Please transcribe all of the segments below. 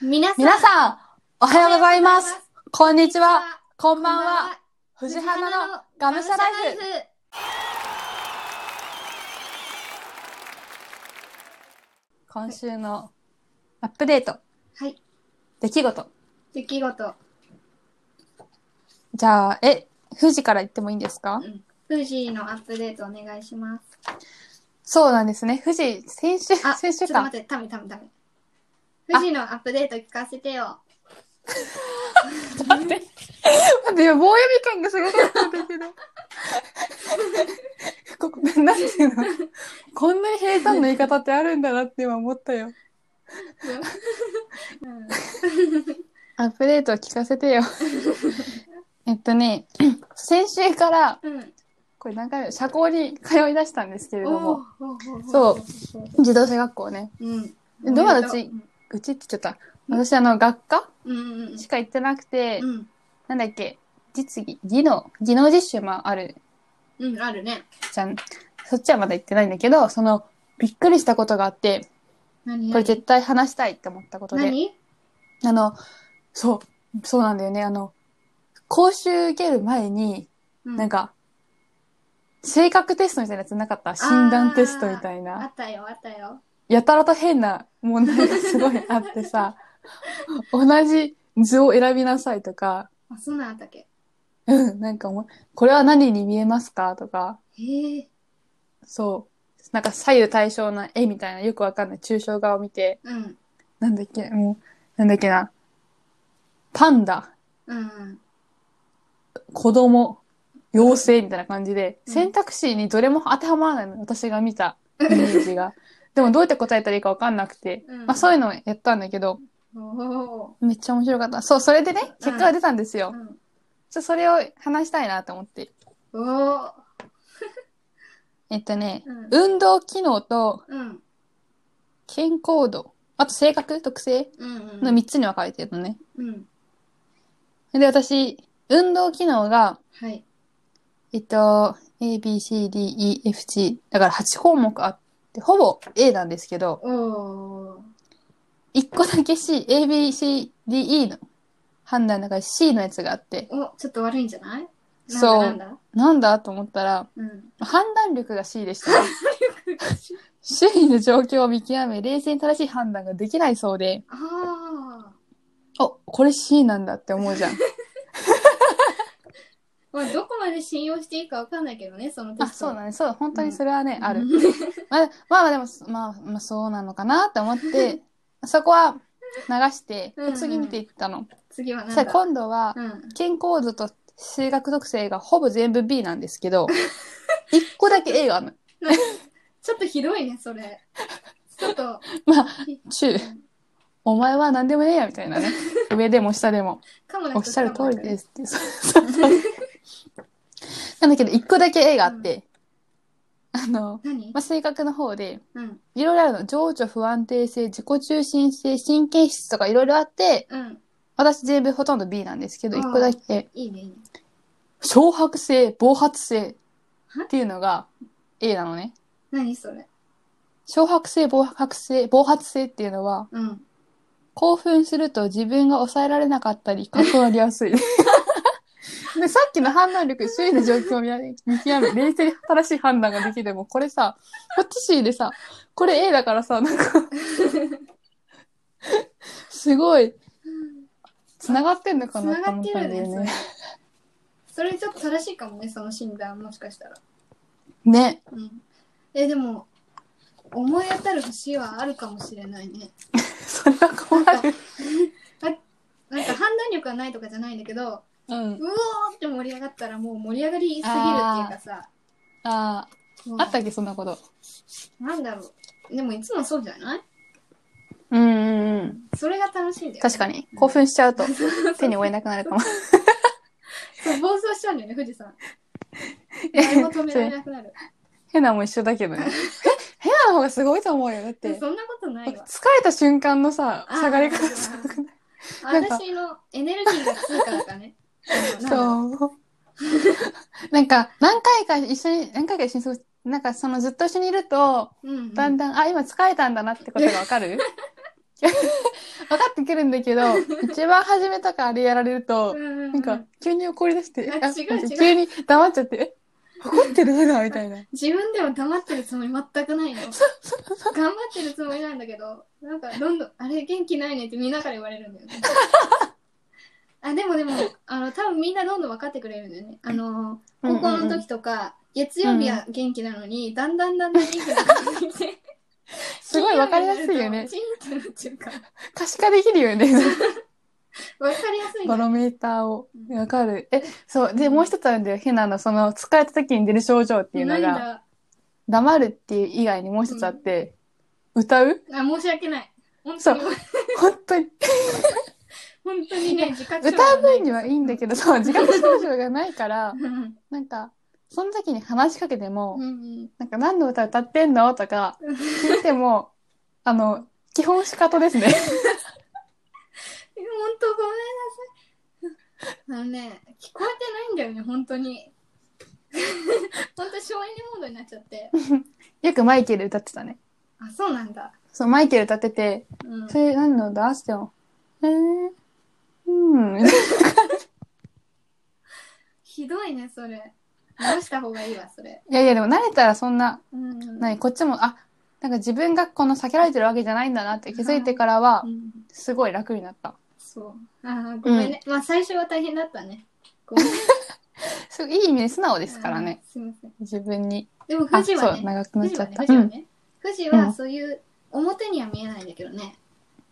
皆さん、皆さん、おはようございます。こんにちは。こんこばんは。。藤花のがむしゃライフ。今週のアップデート、はい。出来事。出来事。じゃあ、え、富士から言ってもいいんですか？うん。富士のアップデートお願いします。そうなんですね。富士、先週、あ、先週かちょっと待。って、ためためため。富士のアップデート聞かせてよ。待って。待っ棒読み感がすごかったんだけど。ここ、なんていうのこんなに平坦な言い方ってあるんだなって今思ったよ。うん。アップデートを聞かせてよ。えっとね、先週から、うん。これ何回目？社交に通い出したんですけれども、うそう自動車学校ね。うん。どうだうちって言っちゃった。私あの、学科うんうんうん。しか行ってなくて、うん。なんだっけ、実技、技能、技能実習もあるうん、あるね。じゃん。そっちはまだ行ってないんだけど、その、びっくりしたことがあって、何？これ絶対話したいって思ったことで、何？あの、そう、そうなんだよね。あの、講習受ける前に、なんか、か、性格テストみたいなやつなかった？診断テストみたいあな。ったよ、あったよ。やたらと変な問題がすごいあってさ、同じ図を選びなさいとか、あ、そんなんあったっけ？うん、なんかもう、これは何に見えますか？とか、へえ。そう、なんか左右対称な絵みたいなよくわかんない。抽象画を見て、うん。なんだっけ、もう、なんだっけな、パンダ、うん。子供、妖精みたいな感じで、うん。選択肢にどれも当てはまらないの、私が見たイメージが。でもどうやって答えたらいいかわかんなくて、うんまあそういうのをやったんだけど、めっちゃ面白かった。そう、それでね、結果が出たんですよ。ー。うん。ちょそれを話したいなと思って。おお。えっとね、うん運動機能とうん。健康度、あと性格？特性？の3つに分かれてるのね。うん。で、私、運動機能が、はい。えっと、A, B, C, D, E, F, G、だから8項目あって、ほぼ A なんですけど、おお。1個だけ C、A, B, C, D, E の判断の中で C のやつがあって、お、ちょっと悪いんじゃない？そうなんだなんだ？なんだと思ったら、うん。判断力が C でした、ね。周囲の状況を見極め、冷静に正しい判断ができないそうで、あお、これ C なんだって思うじゃん。あ。まあ、どこまで信用していいかわかんないけどね、そのテあ、スト。そうだね。そう、本当にそれはね、ある。うん。まあ、まあでも、まあ、まあそうなのかなって思って、そこは流してうんう、ん次見ていったの。次は何だ？そしたら今度は、うん。健康度と性格特性がほぼ全部 B なんですけど、一個だけ A があるの。ちょっとひどいね、それ。ちょっと。まあ、中、お前は何でもねえや、みたいなね。上でも下でも。かもおっしゃる通りですって。そうそうそうなんだけど、一個だけ A があって、あの、何？まあ、性格の方で、うん。いろいろあるの。情緒不安定性、自己中心性、神経質とかいろいろあって、うん。私全部ほとんど B なんですけど、うん一個だけ、いいね、いいね。小白性、暴発性っていうのが A なのね。何それ？小白性、暴発性、暴発性っていうのは、うん。興奮すると自分が抑えられなかったり、かっこなりやすい。で、さっきの判断力、周囲の状況を見見極め、冷静に正しい判断ができるも、これさ、こっち C でさ、これ A だからさ、なんか、すごい、繋がってんのかなと思ってるね、ったんだよそれね。。それちょっと正しいかもね、その診断、もしかしたら。ね。うん。え、でも、思い当たる節はあるかもしれないね。それは困る。なんか判断力がないとかじゃないんだけど、うん。うおーって盛り上がったらもう盛り上がりすぎるっていうかさ、ああ、あったっけ、そんなこと。なんだろう。でもいつもそうじゃない？うんうんうん。それが楽しいんだよ、確かに。興奮しちゃうと、手に負えなくなるかも。そう、暴走しちゃうんだよね、富士山。誰も止められなくなる。ヘナも一緒だけどね。え ヘナの方がすごいと思うよ。だって、そんなことないわ。疲れた瞬間のさ、あー下がり方すごくない？なんか私のエネルギーが通貨だからね。う。そう。なんか、何回か一緒に、何回か一緒に過ごしなんかそのずっと一緒にいると、うんうん、だんだん、あ、今疲れたんだなってことがわかる？分かってくるんだけど、一番初めとかあれやられると、ななんか、急に怒り出して、ああ違う違う急に黙っちゃって、え怒ってるな、みたいな。自分でも黙ってるつもり全くないの。頑張ってるつもりなんだけど、なんかどんどん、あれ元気ないねってみんなから言われるんだよね。あ、でもでも、あの、多分みんなどんどん分かってくれるんだよね。あの、高校の時とか、月曜日は元気なのに、だんだんだんだん元気なくなってきて。すごい分かりやすいよね。チンってなっちゃうから。可視化できるよね。分かりやすいバロメーターを。うんわかる。え、そう。で、もう一つあるんだよ。変なの、その、疲れた時に出る症状っていうのが、なんだ黙るっていう以外にもう一つあって、歌う？あ、申し訳ない。本そう本当に。本当にね、自覚症歌う分にはいいんだけど、そう、自覚症状がないから、う んなんか、その時に話しかけても、うんうん。なんか何の歌歌ってんの？とか、聞いても、あの、基本仕方ですね。本当ごめんなさい。あのね、聞こえてないんだよね、本当に。本当省エネモードになっちゃって。よくマイケル歌ってたね。あ、そうなんだ。そう、マイケル歌ってて、うんそ。れ何の歌？しても、えー、うん、ひどいね、それ。直した方がいいわ、それ。いやいや、でも慣れたらそんな、うん。何、こっちも、あ、なんか自分がこの避けられてるわけじゃないんだなって気づいてからはう、んすごい楽になった。そう。あーごめんね。まあ、最初は大変だったね。ごめんすごいいい意味で素直ですからね。すいません。自分に。でも、あ、そう、富士はね、長くなっちゃった。富士はね、富士うんそういう、表には見えないんだけどね。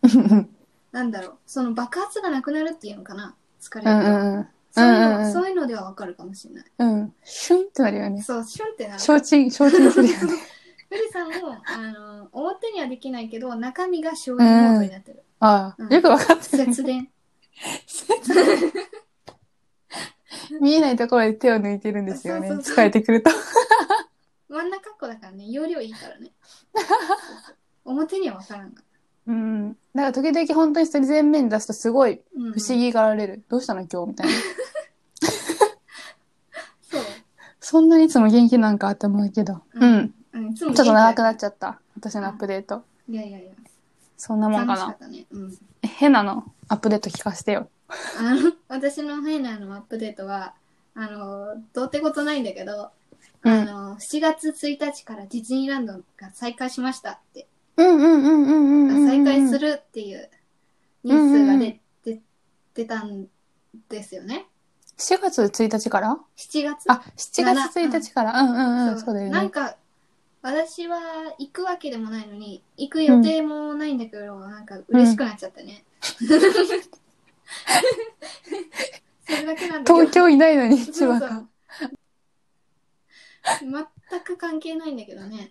うん。なんだろう、その爆発がなくなるっていうのかな。疲れると。うん。そういうの、うんうんうんそういうのではわかるかもしれない。うん。シュンってなるよね。そう、シュンってなる。承知、承知するよね。富士山も、あの、表にはできないけど、中身が省エネモードになってる。ああ、うんよくわかってる。節電。見えないところで手を抜いてるんですよね。そうそうそう疲れてくると。真ん中っ子だからね、容量いいからね。表にはわからんが。うん。だから時々本当にそれ全面に出すとすごいうん、不思議がられる。どうしたの今日みたいな。そう。そんなにいつも元気なんかって思うけど。ううんん。うん、ちょっと長くなっゃちゃった。私のアップデート。う。いやいやいや。そんなもんかな楽しかっ。たね。うん。え、変なのアップデート聞かせてよ。あの、私のヘイナーのアップデートは、あの、どうってことないんだけど、うんあの、7月1日からディズニーランドが再開しましたって、うんうんうんうんうん。再開するっていうニュースが出、出出たんですよね。4月1日から7月あ、7月1日から。うんうんうん。そうだよね。なんか、私は行くわけでもないのに、行く予定もないんだけど、なんか嬉しくなっちゃったね。それだけなんだけど。東京いないのに、千そうそ葉か。う。全く関係ないんだけどね。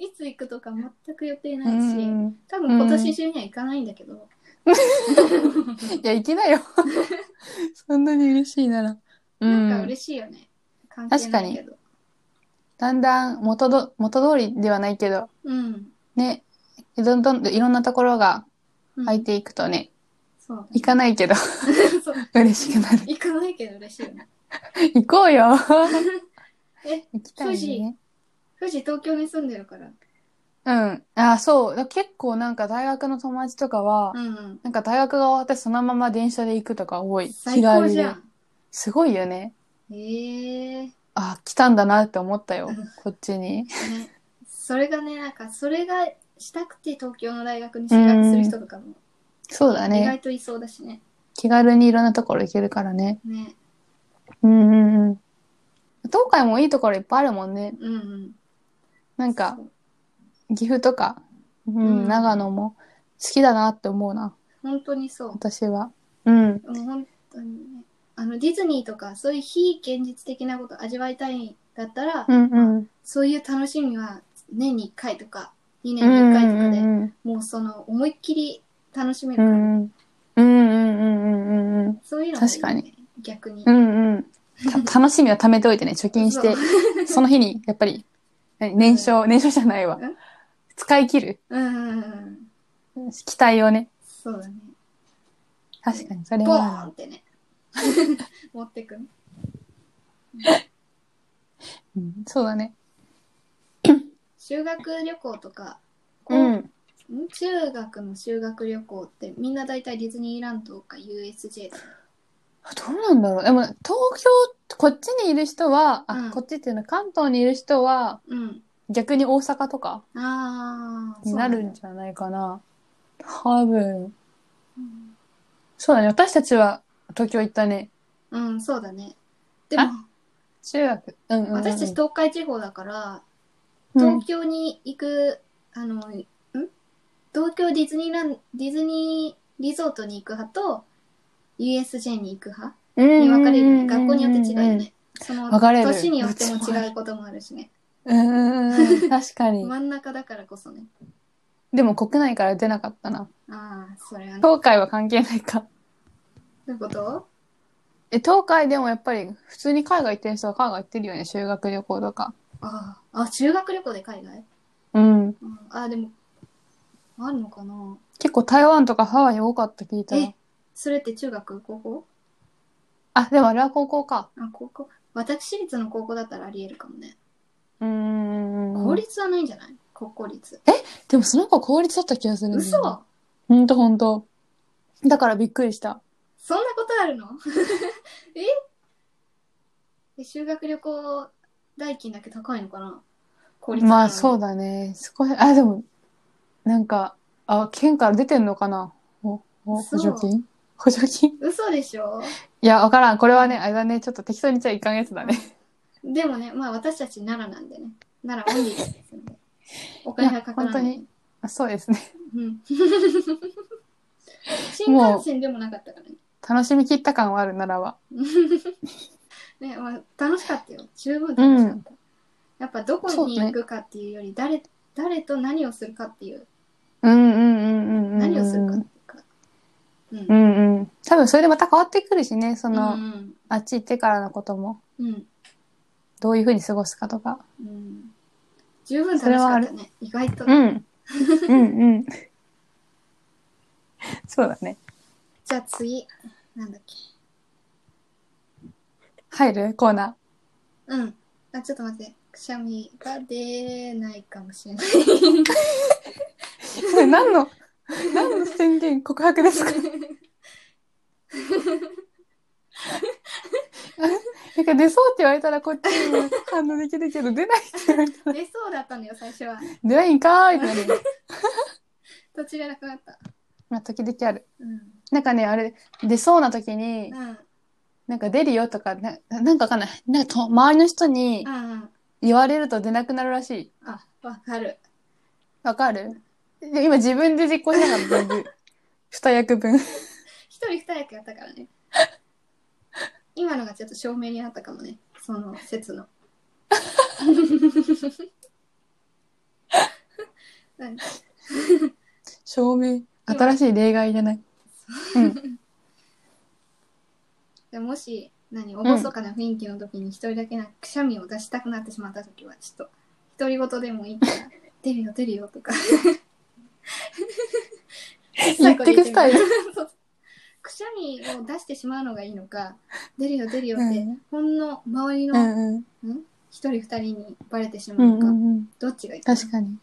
いつ行くとか全く予定うないし、ん。多分今年中には行かないんだけど、いや、行きなよ。そんなに嬉しいなら。うなんかん。嬉しいよね。関係ないけど。だんだん元ど、元通りではないけど、うん。ね、どんどんいろんなところがうん空いていくとね、そう。行かないけど そう嬉しくなる。行かないけど嬉しいよね。行こうよ。え、行きたいね。富士東京に住んでるから。うん。あ、そう。だ結構なんか大学の友達とかは、うんうん。なんか大学が終わってそのまま電車で行くとか多い。最高じゃで。ん。すごいよね。ええー。あ、来たんだなって思ったようん。こっちに。ね。それがね、なんか、それがしたくて東京の大学に進学する人とかも、意そうだね。外といそうだしね。気軽にいろんなところ行けるからね。ね。うんうんうん。東海もいいところいっぱいあるもんね。うんうん。なんか岐阜とか、うん、うん長野も好きだなって思うな。本当にそう。私は。うん。もう本当にね。あの、ディズニーとか、そういう非現実的なこと味わいたいんだったら、うんうん。そういう楽しみは年に1回とか、2う年に1回とかで、んもうその、思いっきり楽しめるから、うんうん。うんうんうんうんうん。そういうのがね、確かに。逆に。うんうん。た 楽しみは貯めておいてね、貯金して、そ の日に、やっぱり、何年少、年少じゃないわうん。使い切る？うんうんうんうん。期待をね。そうだね。確かに、それボーンは。ってね。持ってくね。うんそうだね。修学旅行とか、うん。ん？中学の修学旅行ってみんな大体ディズニーランドか USJ だよ。どうなんだろう。でも、東京、こっちにいる人は、あ、うんこっちっていうのは関東にいる人は、うん。逆に大阪とかああ。になるんじゃないかな。多分。うんそうだね。私たちは東京行ったね。うん、そうだね。でも、中学。うんうん、うん。私たち東海地方だから、うん東京に行く、あの、ん？東京ディズニーランディズニーリゾートに行く派と、USJ に行く派に分かれる。学校によって違うよね。その、年によっても違うこともあるしね。うん。確かに。真ん中だからこそね。でも国内から出なかったな。ああ、それはね。東海は関係ないか。どういうこと？え、東海でもやっぱり普通に海外行ってる人は海外行ってるよね。修学旅行とか。ああ、あ、修学旅行で海外？うん。うん、あ、でも、あるのかな？結構台湾とかハワイ多かった聞いたらえ。それって中学高校？あ、でもあれは高校か。あ、高校私立の高校だったらあり得るかもね。うーん。公立はないんじゃない？国公立。でもその子公立だった気がするんだよね嘘ほんとほんと。だからびっくりした。そんなことあるの？え？え修学旅行代金だけ高いのかな？公立まあそうだ。だね。少し、あ、でも、なんか、あ、県から出てんのかな？ほほ補助金？補助金嘘でしょ？いや、わからん。これはね、あれだね。ちょっと適当に言っちゃいかんやつだね。でもね、まあ私たち奈良なんでね。奈良オンリーですんで。お金がかからない。いや本あそうですね。うん。新幹線でもなかったからね。楽しみきった感はある、奈良は。ね、まあ、楽しかったよ。十分楽しかった。やっぱどこに行くかっていうより、誰、誰と何をするかっていう、うんうんうんうんうん。何をするかっていうか。うんう。んうん。多分それでまた変わってくるしね、その、うんあっち行ってからのことも、うん。どういうふうに過ごすかとか。うん。十分楽しかったね。意外と。うん。うんうん。そうだね。じゃあ次、なんだっけ。入る？コーナうん。あ、ちょっと待って。くしゃみが出ないかもしれない。ー。これ何の、何の宣言告白ですか？なんか出そうって言われたらこっちにも反応できるけど出ないって言われたら出そうだったんだよ、最初は。出ないんかーいってなる。途中でなくなった。まあ時々ある。うん。なんかね、あれ、出そうな時に、うん。なんか出るよとか、ななんかわかんない。なんかと周りの人にうんうん。言われると出なくなるらしい。あ、わかる。わかる？で今自分で実行しながら全部。二役分。一人二役やったからね。今のがちょっと証明になったかもね。その説の。うん証明。新しい例外じゃない。うん。でもし、何、おぼそかな雰囲気の時に一人だけなくしゃみを出したくなってしまった時は、ちょっと、独り言でもいいから、出るよ出るよとか。言ってくスタイル。くしゃみを出してしまうのがいいのか、出るよ出るよって、うんほんの周りうのんうん？一人二人にバレてしうまうんのか、うんうん。どっちがいい？確かに。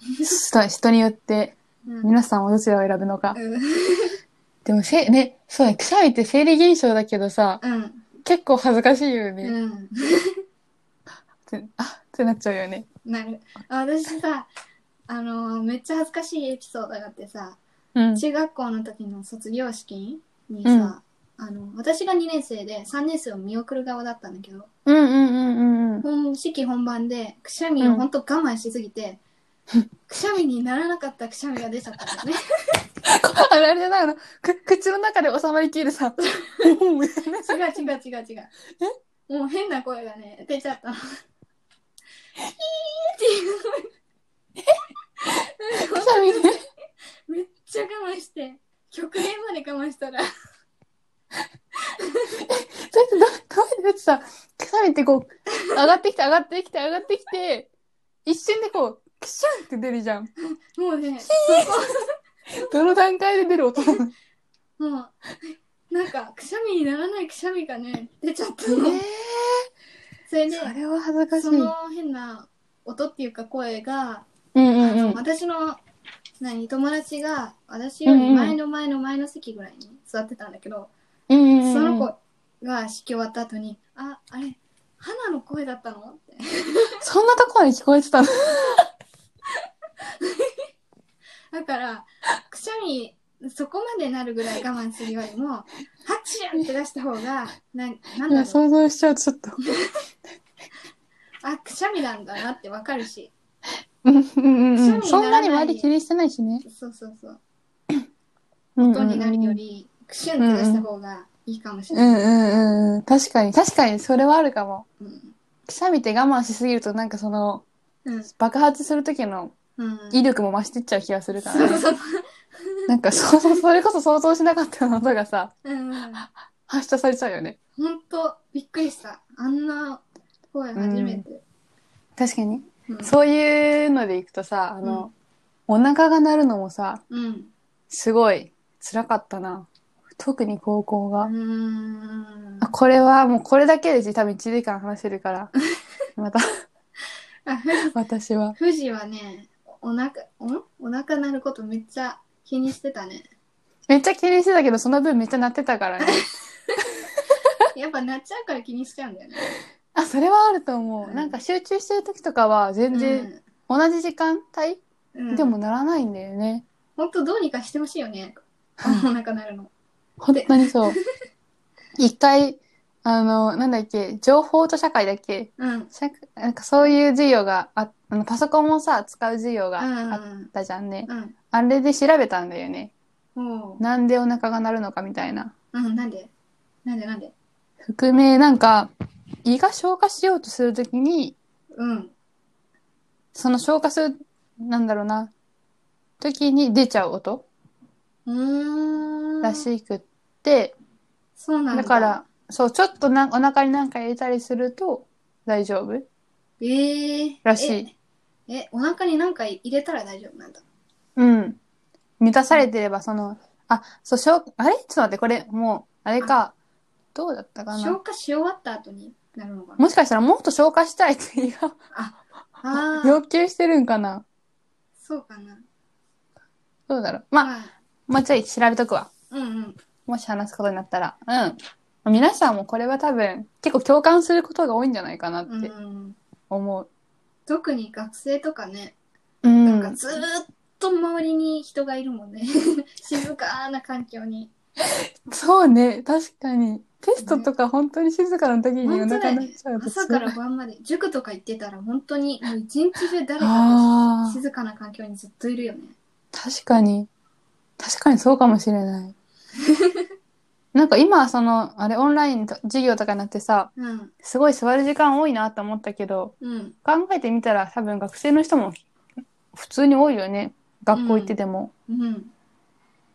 人人によって、うん皆さんはどちらを選ぶのか。うん でもせ、ね、そうね、くしゃみって生理現象だけどさ、うん。結構恥ずかしいよね。うん。あってなっちゃうよね。なる。あ私さ、あのめっちゃ恥ずかしいエピソードがあってさ、うん。中学校の時の卒業式にさ、あの、私が2年生で3年生を見送る側だったんだけど、うんうんうんうん式本番でくしゃみをほんと我慢しすぎて、くしゃみにならなかったくしゃみが出ちゃったんだよね。あれあれじゃないのく口の中で収まりきるさ。違う違う違う違う。もう変な声がね、出ちゃったの。ヒ ーっていう。めっちゃ我慢して、極限まで我慢したら、だってうやってだってさ、くしゃみってこう、上がってきて上がってきて上がってきて、一瞬でこう、くしゃんって出るじゃん。もうね、どの段階で出る音なの？もう、なんか、くしゃみにならないくしゃみがね、出ちゃったの。えそれで、それは恥ずかしい。その変な音っていうか声が、うんあうんうん。の私の何友達が私より前の前の前の席ぐらいに座ってたんだけど、うんうんうん。その子が式終わった後に「ああれ花の声だったの?」って そんなところに聞こえてたの？だからくしゃみそこまでなるぐらい我慢するよりもハチュンって出した方がななんいだろうや想像しちゃうとちょっと。あくしゃみなんだなってわかるしうんそんなに周り気にしてないしね。そうそうそう音音になるよりクシュンって出した方がいいかもしれない、うんうんうんうん。確かに、確かにそれはあるかも。うんくしゃみって我慢しすぎるとなんかその、うん爆発する時のうん威力も増してっちゃう気がするからね。そうそうなんかそうそう、それこそ想像しなかったような音がさ、うん発射されちゃうよね。ほんとびっくりしたあんな声初めて、確かに。うんそういうのでいくとさ、あの、お腹が鳴るのもさ、うんすごい辛かったな。特に高校が。うーんあ、これはもうこれだけで多分1時間話せるから。また、あふじ私は。富士はねお腹ん？お腹鳴ることめっちゃ気にしてたねめっちゃ気にしてたけど、その分めっちゃ鳴ってたからね。やっぱ鳴っちゃうから気にしちゃうんだよねあ、それはあると思う。うん。なんか集中してる時とかは全然同じ時間帯、うん、でもならないんだよね。ほんとどうにかしてほしいよね。お腹鳴るの。本当にそう。一回、あの、なんだっけ、情報と社会だっけ？うん。社なんかそういう授業があ、あのパソコンをさ、使う授業がうん。あったじゃんね。うん。あれで調べたんだよね。おう。なんでお腹が鳴るのかみたいな。うんなんで？なんでなんで？含め、なんか、胃が消化しようとするときに、うん。その消化する、なんだろうな、時に出ちゃう音うーん。らしくって、そうなんだ。だから、そう、ちょっとなお腹になんか入れたりすると大丈夫ええらしい。ええお腹に何か入れたら大丈夫なんだ。うん。満たされてれば、その、あ、そう、しょう、あれ？ちょっと待って、これ、もう、あれか、どうだったか消な。化し終わった後に？なるもしかしたらもっと消化したいって胃があ あー要求してるんかな。そうかなどうだろう。まあ、あもうちょい調べとくわ。うんうんもし話すことになったら。うん。皆さんもこれは多分、結構共感することが多いんじゃないかなっうんてうん思う。特に学生とかね、うん。なんかずーっと周りに人がいるもんね 静かな環境にそうね、確かに。テストとか本当に静かな時にお本当だ腹よね鳴っちゃうと朝から晩まで塾とか行ってたら本当にもう一日中誰かああ、静かな環境にずっといるよね確かに。確かにそうかもしれない。なんか今、その、あれ、オンラインと授業とかになってさ、うんすごい座る時間多いなと思ったけど、うん考えてみたら多分学生の人も普通に多いよね。学校行ってても。うん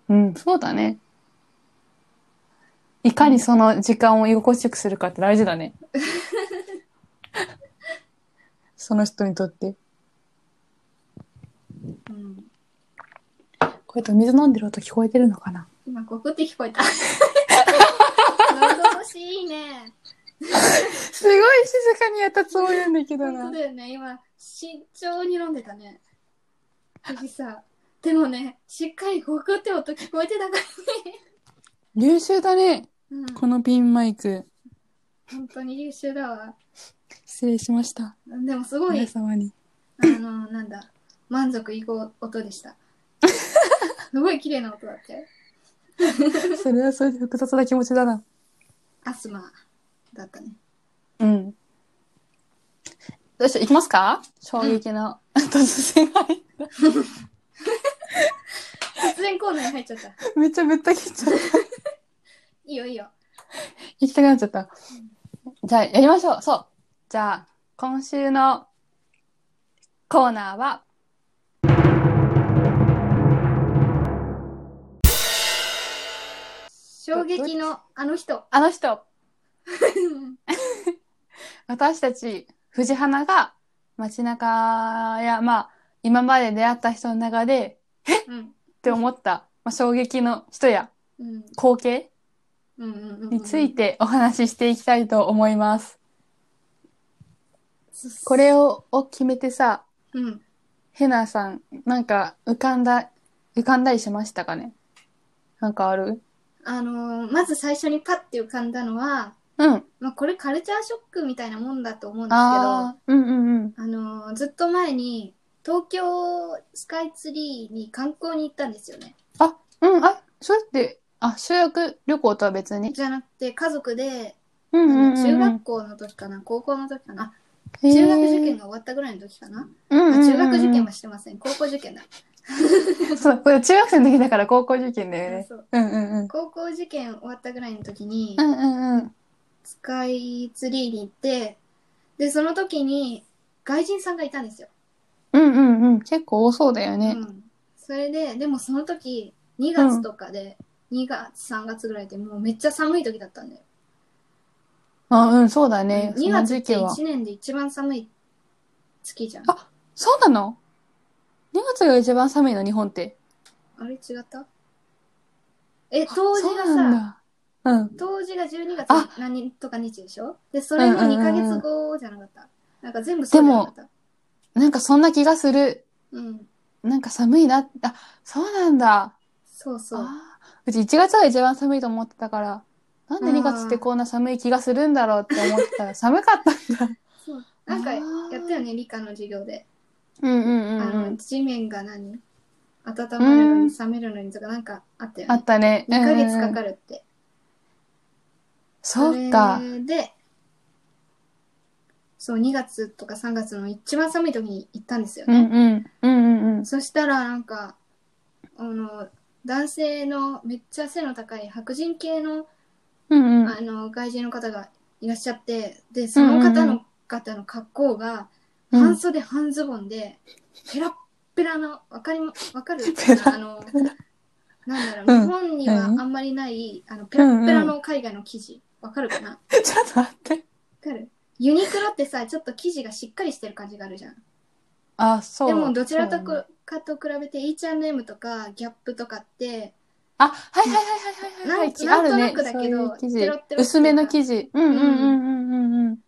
うん、そうだね。いかにその時間を居心地よくするかって大事だね。その人にとって。うんこうやって水飲んでる音聞こえてるのかな？今ゴクって聞こえた 喉越しいいねすごい静かにやったつもりなんだけどな本当。だよね今慎重に飲んでたね藤さでもねしっかりゴクって音聞こえてたからね優秀だね。うんこのピンマイク。本当に優秀だわ失礼しました。でもすごい皆様に。あのなんだ満足いく音でした すごい綺麗な音だってそれはそれで複雑な気持ちだな。アスマだったねうん。どうしよう、行きますか？衝撃の、突然入った。突然コーナーに入っちゃった めっちゃぶった切っちゃった。いいよいいよ。行きたくなっちゃった。じゃあ、やりましょう。そう。じゃあ、今週のコーナーは、衝撃のあの人。あの人、私たち、藤花が街中や、まあ、今まで出会った人の中で、うん。って思った、まあ、衝撃の人や。うん。光景？についてお話ししていきたいと思います。これをを決めてさ、うんヘナさん、なんか浮かんだ浮かんだりしましたかね？なんかある？あのーまず最初にパッて浮かんだのは、うん。まあ、これカルチャーショックみたいなもんだと思うんですけど、うんうんうん。あのーずっと前に東京スカイツリーに観光に行ったんですよね。あ、うん、あ、それって、あ、修学旅行とは別に？じゃなくて家族で、うんうんうんうん。あの中学校の時かな？高校の時かな？へー中学受験が終わったぐらいの時かな、うんうんうんうんあ中学受験はしてません高校受験だ、そう、これ中学生の時だから高校受験だよね。そううんうんうん。高校受験終わったぐらいの時に、うんうんうん。スカイツリーに行ってでその時に外人さんがいたんですよ、うんうんうん。結構多そうだよね。うん、それででもその時2月とかで、2月3月ぐらいでもうめっちゃ寒い時だったんだよ、あ、うん、そうだね。2その月って時期は。1年で一番寒い月じゃんあそうなの ?2 月が一番寒いの、日本って。あれ違った？え冬至がさ。うん。冬至が12月あ何とか日でしょ？でそれの2ヶ月後じゃなかった、なんか全部そでもうじゃなかったなんかそんな気がする。うんなんか寒いな。あ、そうなんだ。そうそううち1月が一番寒いと思ってたから、なんで2月ってこんな寒い気がするんだろうって思ってたら 寒かったんだ。そうなんかあやーったよね理科の授業で、うんうんうんあのうん。地面が何温まるのに冷めるのにとかなんかあったよねあったね。2ヶ月かる。かるって、そうか。でそう2月とか3月の一番寒い時に行ったんですよね、うんうん。うんうんうん。そしたらなんかあの男性のめっちゃ背の高い白人系のうんうん。あの外人の方がいらっしゃってでその方の方の格好がうん半袖半ズボンでペラッペラのわかりかる？あのなんだろう、うん。日本にはあんまりないあのペラッペラの海外の生地。わかるかな？わ ちょっと待って。かる？ユニクロってさちょっと生地がしっかりしてる感じがあるじゃん。あ、そう。でもどちらとそうだねかと比べて H&M とかギャップとかってあ、はいはいはいはいはいはい。なんとなくだけどそういう生地テロッテロ薄めの生地。うんうんうんうんうんうん。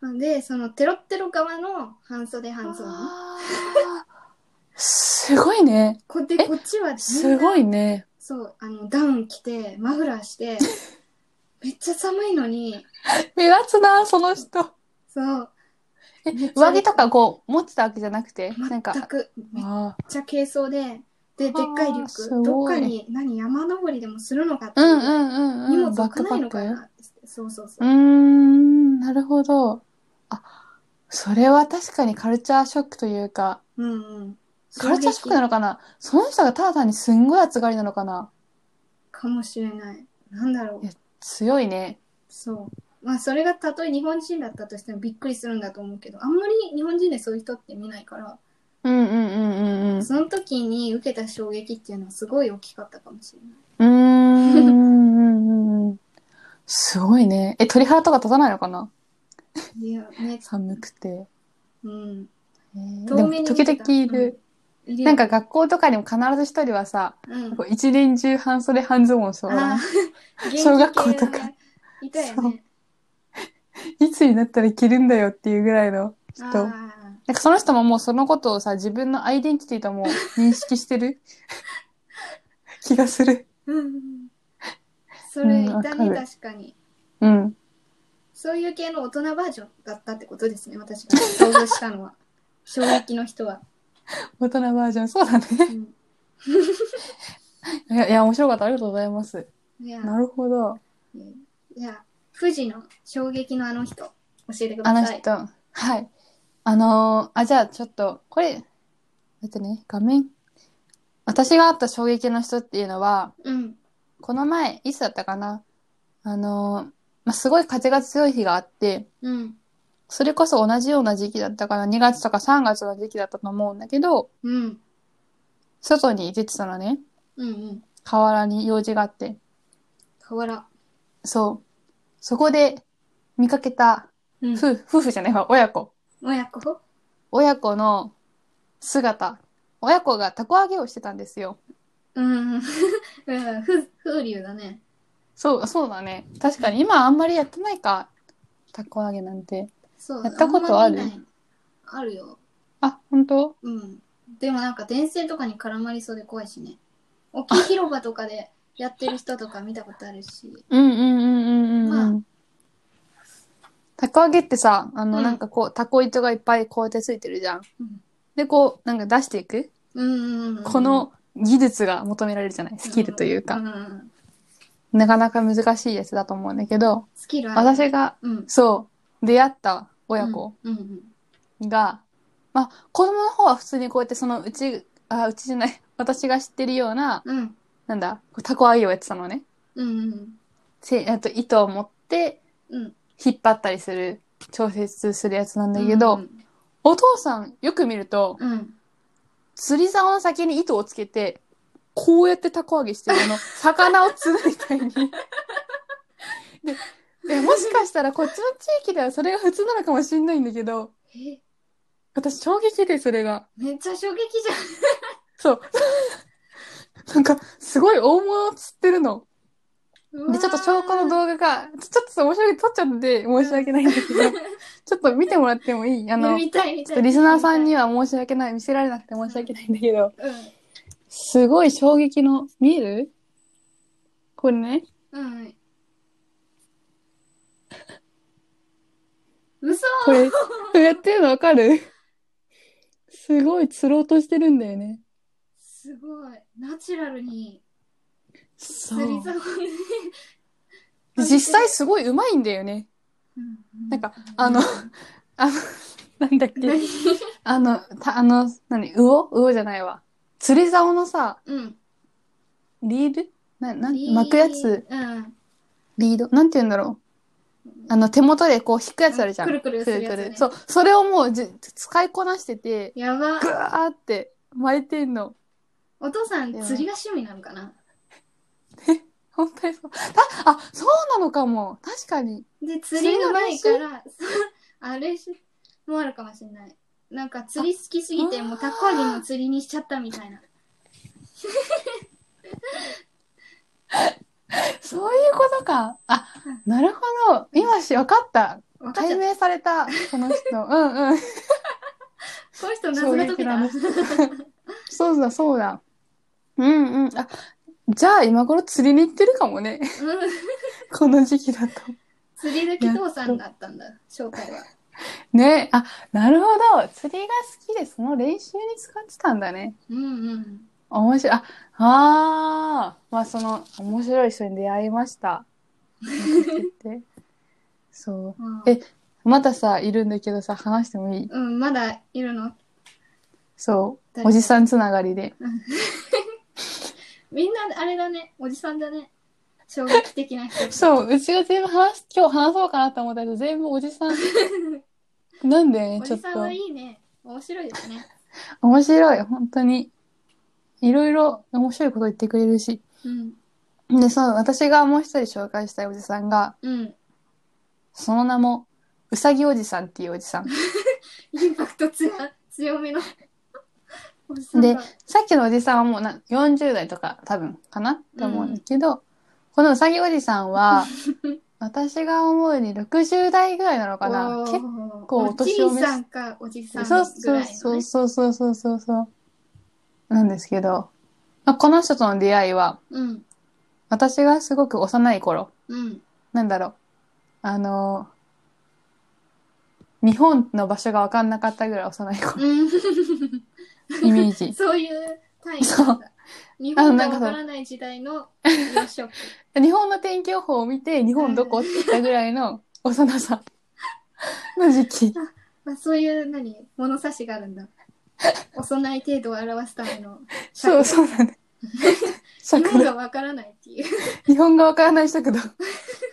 なんでそのテロッテロ側の半袖半ズボンすごいね。こでえ？こっちはすごいね。そうあのダウン着てマフラーして めっちゃ寒いのに目立つな、その人。そう え上着とかこう持ってたわけじゃなくて、なんか。全くめっあちゃ軽装でででっかいリュックどっかに何山登りでもするのかっていう、ーうんうんうんうん。荷物置かないのかなって。そうそうクそう。う、ーん、なるほど。あ、それは確かにカルチャーショックというか、うんうん。カルチャーショックなのかな？その人がただ単にすんごい暑がりなのかな？かもしれない。なんだろう。強いね。そうまあそれがたとえ日本人だったとしてもびっくりするんだと思うけどあんまり日本人でそういう人って見ないからうんうんうんうんうん。その時に受けた衝撃っていうのはすごい大きかったかもしれない。うーん。うんうんうん。すごいね。え、鳥肌とか立たないのかな？いやね。寒くて。うん。えー遠でも時々いる。いるよ。なんか学校とかにも必ず一人はさ、うん。こう一年中半袖半ズボンそう。あだー。小学校とか。いたよねいつになったら着るんだよっていうぐらいの人。あなんかその人ももうそのことをさ、自分のアイデンティティとも認識してる 気がする。ーうんうんそれいたねうんわかる確かにうん。そういう系の大人バージョンだったってことですね私が想像したのは 衝撃の人は、大人バージョン。そうだね。うん いや、いや面白かった。ありがとうございます。いやなるほど。じゃあ富士の衝撃のあの人教えてくあださいの人。はい。あのーあ、じゃあちょっと、これ、待ってね、画面。私があった衝撃の人っていうのは、うんこの前、いつだったかなあのーまあ、すごい風が強い日があって、うんそれこそ同じような時期だったかな、2月とか3月の時期だったと思うんだけど、うん外に出てたのね。うんうん河原に用事があって。河原そう。そこで見かけた、うん夫婦、夫婦じゃないわ、親子。親子？親子の姿。親子がたこ揚げをしてたんですよ。うん うんふ風流だねそう、そうだね。確かに今あんまりやってないか。たこ揚げなんて。そうやったことある？んま見ないあるよあ、本当？うんでもなんか電線とかに絡まりそうで怖いしね。大きい広場とかでやってる人とか見たことあるし。うんうんうんうんたこ揚げってさ、あの、うんなんかこう、タコ糸がいっぱいこうやってついてるじゃん。うんで、こう、なんか出していく、うん。この技術が求められるじゃない？スキルというか。んんんなかなか難しいやつだと思うんだけど、スキルある。私が、うん。そう、出会った親子うんうん。が、まあ、子供の方は普通にこうやってそのうち、あ、うちじゃない、私が知ってるような、うん。なんだ、タコ揚げをやってたのね。うんうんせえっと、糸を持って、うん。引っ張ったりする、調節するやつなんだけど、うんお父さんよく見ると、うん。釣り竿の先に糸をつけて、こうやってタコ揚げしてるの、魚を釣るみたいに。でで、もしかしたらこっちの地域ではそれが普通なのかもしれないんだけど、え、私衝撃でそれが。めっちゃ衝撃じそう。なんか、すごい大物を釣ってるの。で、ちょっと証拠の動画が、ちょっと面白い撮っちゃって申し訳ないんだけど、ちょっと見てもらってもいい？ああの、見たい見たい。ちょっとリスナーさんには。は申し訳ない、見せられなくて申し訳ないんだけど、うん。すごい衝撃の、見える？これね。うん。嘘これ、こうやってるのわかる？すごい釣ろうとしてるんだよね。すごい。ナチュラルにそう。釣り竿で。実際すごい上手いんだよね。うんなんか、あの、あの、なんだっけ。何？あの、た、あの、何、魚？魚じゃないわ。釣り竿のさ、うん。リール？な、なリー巻くやつ、うん。リード？なんて言うんだろう。あの、手元でこう引くやつあるじゃん。くるくるするやつねそう。それをもうじ使いこなしてて、やばぐ。わーって巻いてんの。お父さん釣りが趣味なのかな？本当にそう。たあ、そうなのかも。確かに。で、釣りがないから、あれしもあるかもしれない。なんか釣り好きすぎて、あもうタコ揚げも釣りにしちゃったみたいな。そういうことか。あ、なるほど。今し、わかった。解。明された。この人。うんうん。この人謎が解けた。そうだ、そうだ。うんうん。あ、じゃあ今頃釣りに行ってるかもね。うんこの時期だと。釣り好き父さんだったんだ、紹介は。ねあ、なるほど。釣りが好きでその練習に使ってたんだね。うんうん。面白い。あ、あー。まあその、面白い人に出会いました。そう。うんえまたさ、いるんだけどさ、話してもいい？うん、まだいるの？そう。誰おじさんつながりで。みんなあれだね、おじさんだね。衝撃的な人。そう、うちが全部話す、今日話そうかなと思ったけど、全部おじさん。なんで？ね、ちょっとおじさんは。いいね。面白いですね。面白い、本当に。いろいろ面白いこと言ってくれるし。うん。で、そう、私がもう一人紹介したいおじさんが、うん。その名も、うさぎおじさんっていうおじさん。インパクト強強めの。でが、さっきのおじさんはもうな40代とか多分かな？って思うんだけど、このうさぎおじさんは、私が思うに60代ぐらいなのかな？結結構お年を召さんかおじさんぐそうそうね。そうそうそうそうそうそう。なんですけど、まあ、この人との出会いは、うん。私がすごく幼い頃、うん。なんだろう、あの日本の場所が分かんなかったぐらい幼い頃、うん。イメージ。そういう単位そう。日本がわからない時代の。日本の天気予報を見て、日本どこって言ったぐらいの幼さの時期。まあ、そういう何物差しがあるんだ。幼い程度を表すための。そうそうだね。日 本尺がわからないっていう。日本が分からない尺度。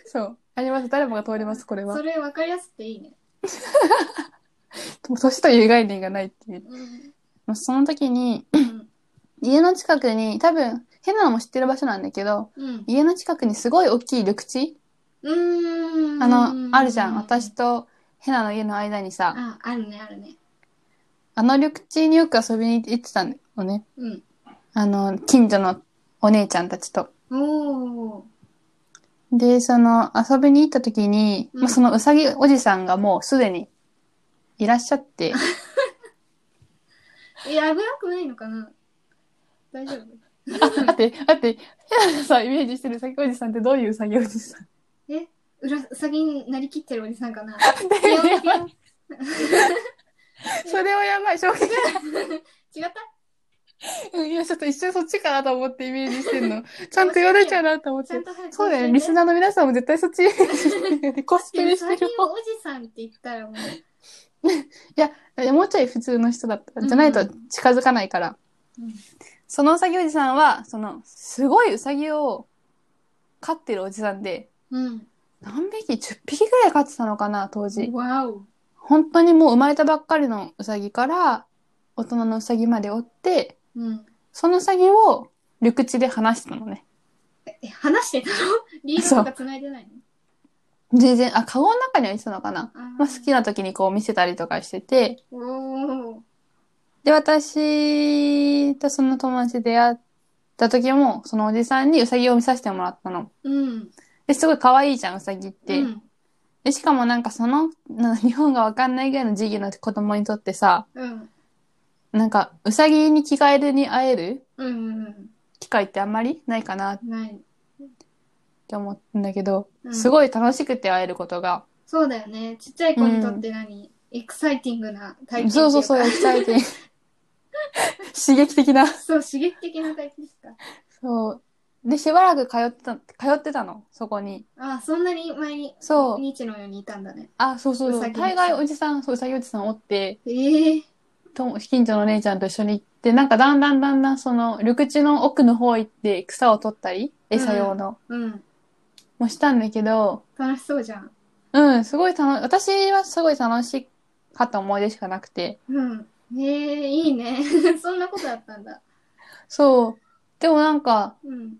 そう。あります。誰もが通ります、これはそ。れわかりやすくていいね。年という概念がないっていう。うん。まあその時に、うん。家の近くに、多分、ヘナも知ってる場所なんだけど、うん。家の近くにすごい大きい緑地うーん。あの、あるじゃん。私。とヘナの家の間にさ、あ、あるね、あるね。あの緑地によく遊びに行ってたんだよね。うん。あの、近所のお姉ちゃんたちと。で、その、遊びに行った時に、うんまあ、そのうさぎおじさんがもうすでにいらっしゃって、え、危なくないのかな？大丈夫？あ、待って、待って、ヘナさんイメージしてるうさぎおじさんってどういううさぎおじさんえうらうさぎになりきってるおじさんかな？それはやばい、衝撃。違った？いや、ちょっと一瞬そっちかなと思ってイメージしてんの。ちゃんと言われちゃうなと思って。ちゃん。と早くそうだよね、リスナーの皆さんも絶対そっちイメージしてる。よね。コスプレしてる。をおじさんって言ったらもう、いや、もうちょい普通の人だった。じゃないと近づかないから。うんそのうさぎおじさんは、その、すごいうさぎを飼ってるおじさんで、うん。何匹 ?10 匹ぐらい飼ってたのかな、当時。わお。本当にもう生まれたばっかりのうさぎから、大人のうさぎまでおって、うん。そのうさぎを緑地で離してたのね。え、話してたの？リードとか繋いでない全然、あ、カゴの中にはいてたのかな？のまあ、好きな時にこう見せたりとかしてて。で、私とその友達で出会った時も、そのおじさんにうさぎを見させてもらったの。うん。で、すごい可愛いじゃん、うさぎって。うん。で、しかもなんかその、な日本がわかんないぐらいの時期の子供にとってさ、うん。なんか、うさぎに着替えるに会えるうん。うん。機会ってあんまりないかなっない。て思うんだけど、うんすごい楽しくて会えることが。そうだよね。ちっちゃい子にとって何、エクサイティングな体験っていそうそうそう、エキサイティング 刺激的な。そう、刺激的な体験ですか？そう。で、しばらく通ってた、通ってたの、そこに。あ、そんなに前に、そう日のようにいたんだね。あ、そうそうそうう。さぎ大概おじさん、そう、うさぎおじさんおって、ええと近所の姉ちゃんと一緒に行って、なんかだんだんだんだんその、緑地の奥の方行って草を取ったり、餌用の、うん。もしたんだけど、楽しそうじゃん。うん、すごい楽、私はすごい楽しかった思い出しかなくて。うん。ええいいね。そんなことあったんだ。そう。でもなんか、うん。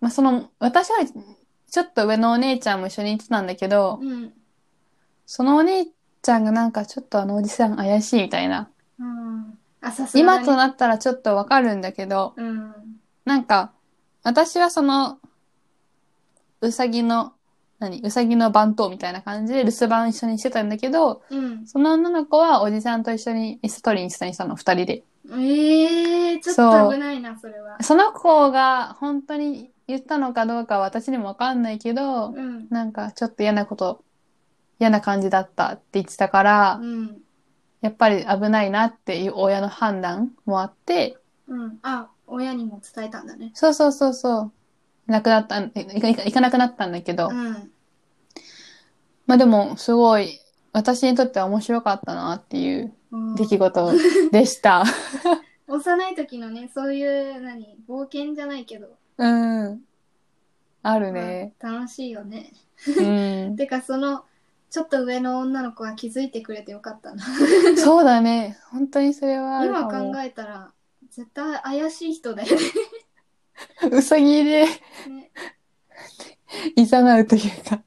まあ、その、私よりちょっと上のお姉ちゃんも一緒に行ってたんだけど、うん。そのお姉ちゃんがなんかちょっとあのおじさん怪しいみたいな。うん。あ、さすがだね。今となったらちょっとわかるんだけど、うん。なんか、私はその、うさぎの、何うさぎの番頭みたいな感じで留守番一緒にしてたんだけど、うん。その女の子はおじさんと一緒に餌取りにしたにしたの、二人で。ええちょっと危ないな、それは。その子が本当に言ったのかどうかは私にもわかんないけど、うん。なんかちょっと嫌なこと、嫌な感じだったって言ってたから、うん。やっぱり危ないなっていう親の判断もあって、うん。あ、親にも伝えたんだね。そうそうそうそう。亡くなった、いいかいかなくなったんだけど、うん。まあでも、すごい、私にとっては面白かったなっていううん出来事でした。幼い時のね、そういう、何、冒険じゃないけど。うん。あるね。まあ楽しいよね。うん。てか、その、ちょっと上の女の子は気づいてくれてよかったな。そうだね。本当にそれはあるか今も。考えたら、絶対怪しい人だよね。うさぎでねいざなうというか。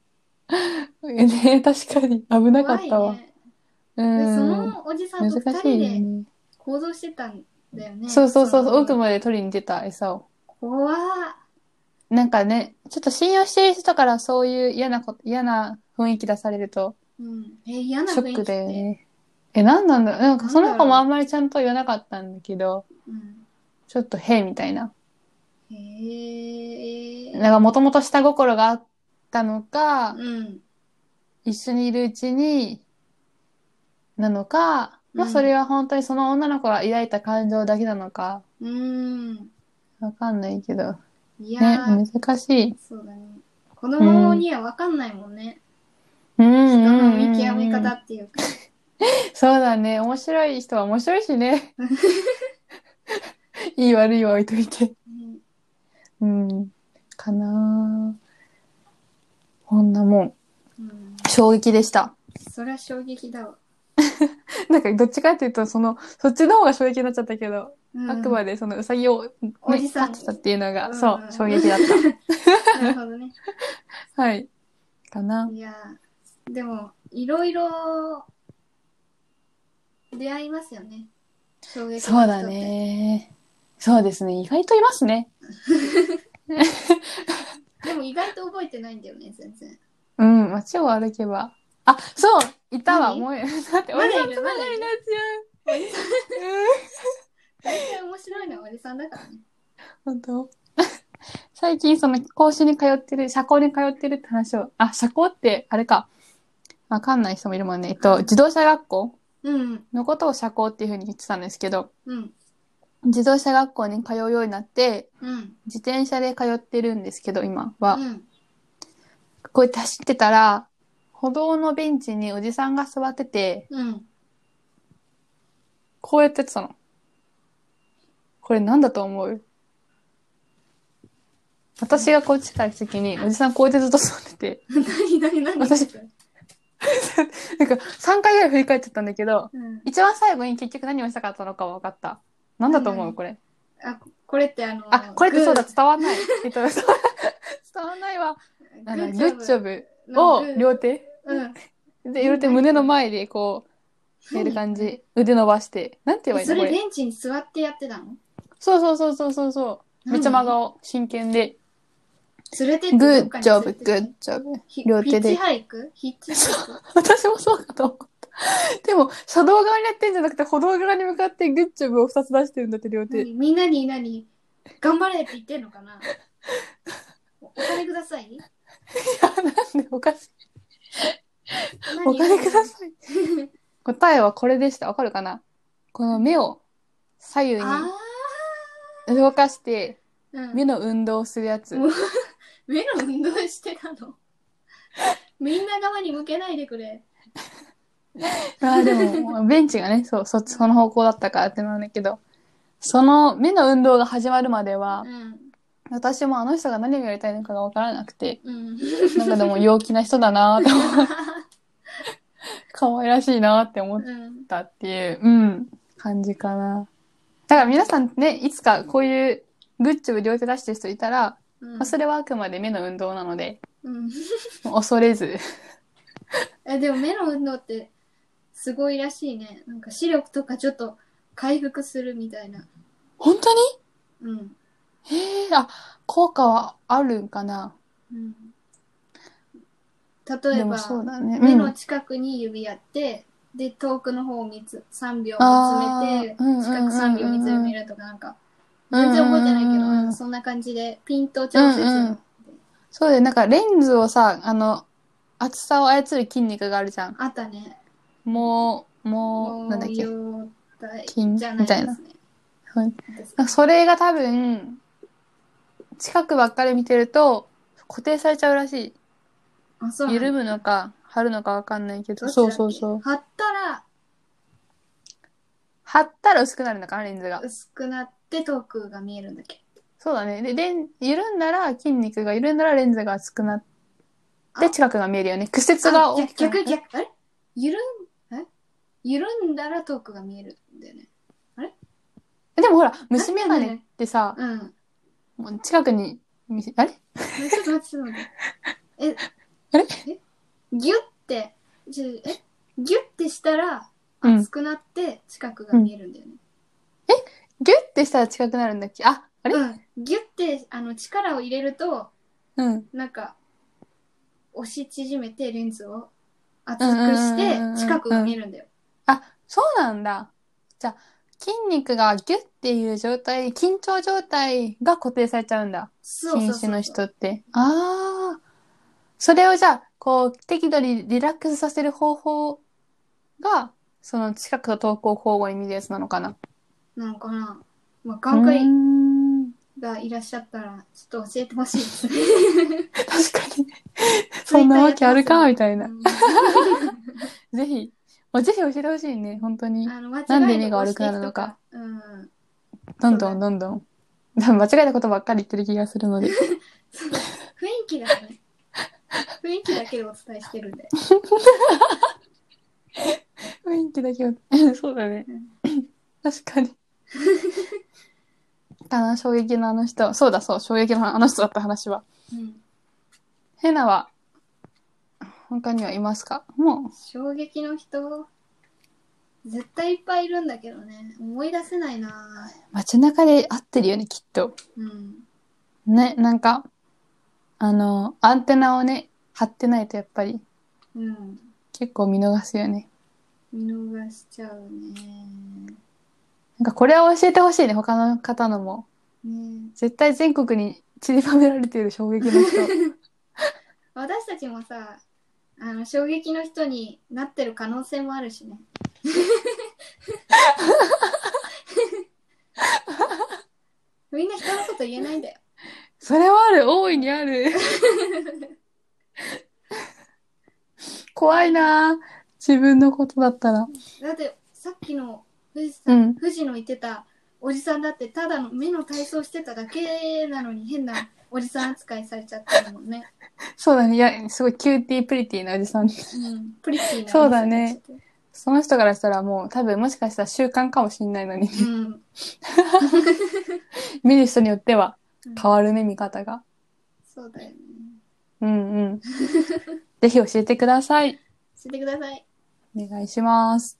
ね確かに危なかったわ。ね。うで、そん。のおじさんと二難しいよ人でね。行動してたんだよね。そうそうそうそ奥まで取りに出た餌を。怖っなんかね、ちょっと信用してる人からそういう嫌なこと、嫌な雰囲気出されると、うん。え、嫌なショック雰囲気って？だよね。え、なんなんだなんかその子もあんまりちゃんと言わなかったんだけど、うん。ちょっとへみたいな。へえ。なんかもともと下心があったのか、うん。一緒にいるうちに、なのか、まあうんそれは本当にその女の子が抱いた感情だけなのか、うん。わかんないけど。いね、やー、難しい。そうだね。子供には分かんないもんね。うん人の見極め方っていうか。そうだね。面白い人は面白いしね。いい悪いは置いといて。ねうん。かなこんなもん。うん。衝撃でした。そりゃ衝撃だわ。なんかどっちかっていうと、その、そっちの方が衝撃になっちゃったけど、うん、あくまでそのうさぎを、ね、おじさん飼ってたっていうのが、うんそう、衝撃だっ なるほどね。た。はい。かな。いやー、でも、いろいろ出会いますよね。そうだ。ね。そうですね。意外といますね。でも意外と覚えてないんだよね、全然。うん、街を歩けば。あ、そういたわ、何？もう、だって、まだいる俺のつながりのやつ大体面白いのはおじさんだからね。本当？最近その講師に通ってる、社交に通ってるって話を、あ、社交ってあれか。わかんない人もいるもんね。えっと、自動車学校？うん。のことを社交っていう風に言ってたんですけど、うん。自動車学校に通うようになって、うん。自転車で通ってるんですけど、今は。うん。こうやって走ってたら、歩道のベンチにおじさんが座ってて、うん。こうやってたの。これなんだと思う？私がこっちから来た時に、おじさんこうやってずっと座ってて、何何何？私なんか3回ぐらい振り返っちゃったんだけど、うん。一番最後に結局何をしたかったのかは分かった。なんだと思う？これ。あ、これってあの、あ、これってそうだ、グ伝わんない。えっと、伝わんないは、あの、ググッジョッジョブを両手？うん。で、両手胸の前でこう、やる感じ。腕伸ばして。なんて言えばいいそれ。れベンチに座ってやってたの？そうそうそうそうそうそう。めっちゃ真顔、真剣で。連れてってグッジョブ、グッジョブ。ひ両手でヒッチハイク？ヒッチハイク？私もそうかと思った。でも、車道側にやってんじゃなくて、歩道側に向かってグッジョブを2つ出してるんだって、両手。何？みんなに何？頑張れって言ってんのかな？おお金ください？なんでおかしい。何お金ください。答えはこれでした。わかるかな？この目を左右にあ動かして、あ、うん目の運動をするやつ。目の運動してたの？みんな側に向けないでくれ。あーでも、ベンチがね、そう、そっち、その方向だったからってなんだけど、その目の運動が始まるまではう、ん。私もあの人が何をやりたいのかがわからなくて、うん。なんかでも陽気な人だなーって思う。可愛らしいなーって思っうん。たっていう、うん、感じかな。だから皆さんね、いつかこういうグッジョブ両手出してる人いたら、うんまあ、それはあくまで目の運動なので、うん。恐れず。え、でも目の運動ってすごいらしいね。なんか視力とかちょっと回復するみたいな。本当に？うん。へえ、あ、効果はあるんかな？うん、例えばそうだね。目のうん近くに指やって、で、遠くの方を見つ3秒見つめて、あーうんうんうんうん近く3秒見つめるとかなんか、全然覚えてないけど、うんうんうんうんそんな感じでピント調節。うんうんそうで、なんかレンズをさ、あの、厚さを操る筋肉があるじゃん。あったね。もう、もう、なんだっけ？毛体筋じゃないですね。はいそれが多分、近くばっかり見てると、固定されちゃうらしい。緩むのか、張るのかわかんないけど。そうそうそう。貼ったら張ったら薄くなるのかな、レンズが。薄くなって遠くが見えるんだっけ？そうだね。で、レン、緩んだら筋肉が緩んだらレンズが厚くなってあ近くが見えるよね。屈折があ大きく逆、逆、あれ？緩緩んだら遠くが見えるんだよね。でもほら、虫眼鏡ってさ、うん。もう近くに見せ、あれ？えちょっと待って、ちょっと待って。え、あれ？え？ギュって、ちょえ？ギュってしたらうん熱くなって近くが見えるんだよね。ギュッてしたら近くなるんだっけ？あ、あれ？うん。ギュって、あの、力を入れると、うん。なんか、押し縮めてレンズを厚くしてうんうんうんうんうん近くが見えるんだよ。あ、そうなんだ。じゃあ、筋肉がギュッていう状態、緊張状態が固定されちゃうんだ。そうそうそうそう。の人って。ああ。それをじゃあ、こう、適度にリラックスさせる方法が、その近くと遠くを交互に見るやつなのかな。なのかな。まあ、眼科医うーんがいらっしゃったら、ちょっと教えてほしいですね。確かに。そんなわけあるか？みたいな。うん ぜひ、もうぜひ教えてほしいね、本当に。あの間違いなんで目が悪くなるのか。うん。どんどんどんどん。間違えたことばっかり言ってる気がするので。雰囲気だね。雰囲気だけでお伝えしてるんで。雰囲気だけは。そうだねうん。確かに。あの、衝撃のあの人。そうだそう、衝撃のあの人だった話は。うん。ヘナは、他にはいますか？も衝撃の人、絶対いっぱいいるんだけどね。思い出せないなう、街中で会ってるよね、きっと。うん。ね、なんか、あの、アンテナをね、張ってないとやっぱりうん。結構見逃すよね。見逃しちゃうね。なんかこれは教えてほしいね、他の方のも。ね絶対全国に散りばめられている衝撃の人。私たちもさ、あの、衝撃の人になってる可能性もあるしね。みんな人のこと言えないんだよ。それはある、大いにある。怖いなぁ自分のことだったら。だって、さっきの富士う山、ん。富士の言ってたおじさんだって、ただの目の体操してただけなのに変なおじさん扱いされちゃったもんね。そうだね。いや、すごい cutie pretty なおじさん。うん。 pretty なそうだねおじその人からしたらもう多分もしかしたら習慣かもしんないのに。うん。見る人によってはうん変わるね、見方が。そうだよね。うんうん。ぜひ教えてください。教えてください。お願いします。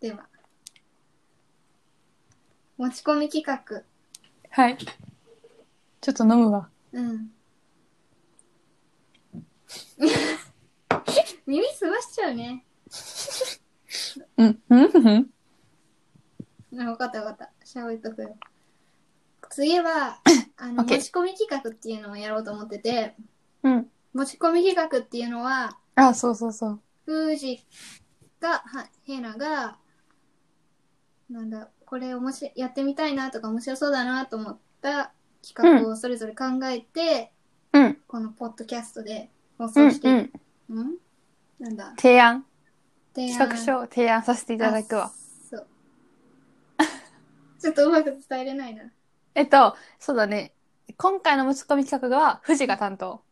では。持ち込み企画。はい。ちょっと飲むわ。うん。耳すましちゃうね。うん。うんうんあ、わかったわかった。喋っとくよ。次は、あの、OK 持ち込み企画っていうのをやろうと思ってて、うん。持ち込み企画っていうのは、あ、そうそうそう。富士が、は、ヘナが、なんだ、これ面白い、やってみたいなとか面白そうだなと思った企画をそれぞれ考えて、うん。このポッドキャストで放うん送して、うん。うんなんだ、提案。提案企画書を提案させていただくわあ。そう。ちょっとうまく伝えれないな。えっと、そうだね。今回の持ち込み企画は、富士が担当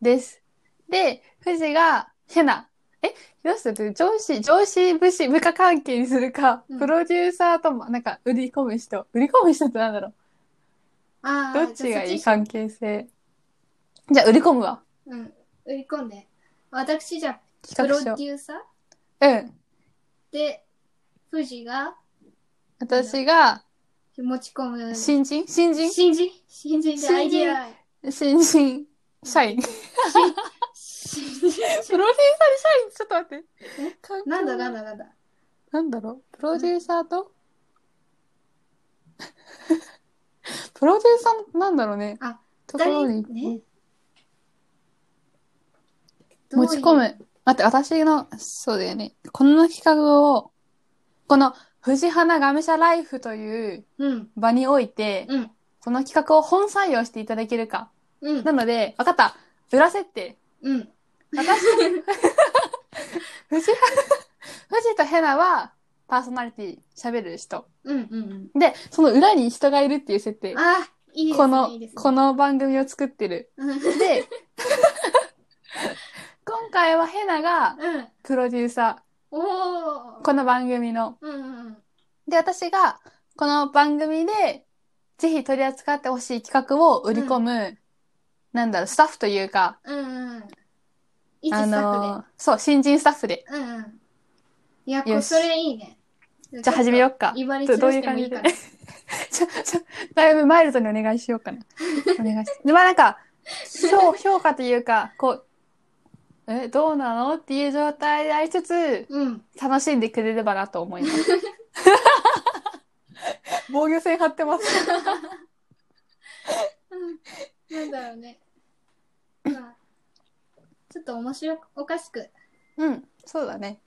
です。で、富士が、ヘナ。え、どうする上司、上司部士、部下関係にするか、うんプロデューサーとも、なんか、売り込む人。売り込む人ってなんだろうああ、どっちがいい？じゃあそっ関係性。じゃあ、売り込むわ。うん。売り込んで。私じゃあ、プロ。デューサー？うん。で、富士が私が、持ち込む。新人？新人？新人？新人でアイデア。新人社員。プロデューサーに社員ちょっと待って。なんだなんだなんだ。なんだろう？プロデューサーと、プロデューサーなんだろうね。あ、ところに、ね？持ち込む。待って、私の、そうだよね。この企画を、この、藤花ガムシャライフという。うん。場において、うん。この企画を本採用していただけるか。うんな。ので、わかった。裏設定。うん。私、藤、藤とヘナは、パーソナリティ喋る人。うん。うん。で、その裏に人がいるっていう設定。あ、いいですね。このいいね、この番組を作ってる。うん。で、今回はヘナがうん。プロデューサおーー。。この番組の。うんうんで、私がこの番組でぜひ取り扱ってほしい企画を売り込む、なんだろう、スタッフというか、うん。うんあスタッフのーそう、新人スタッフで。で。うんうん。いや、こよしれそれいいね。じじゃあ始めようか。威張りどどういう感じでしてもいいから。ちょ、ちょ、だいぶマイルドにお願いしようかな。お願いしで、まあなんか、評、評価というか、こう、え、どうなのっていう状態でありつつ、うん。楽しんでくれればなと思います。防御線張ってます。なんだろうね。まあ、ちょっと面白おかしく。うん、そうだね。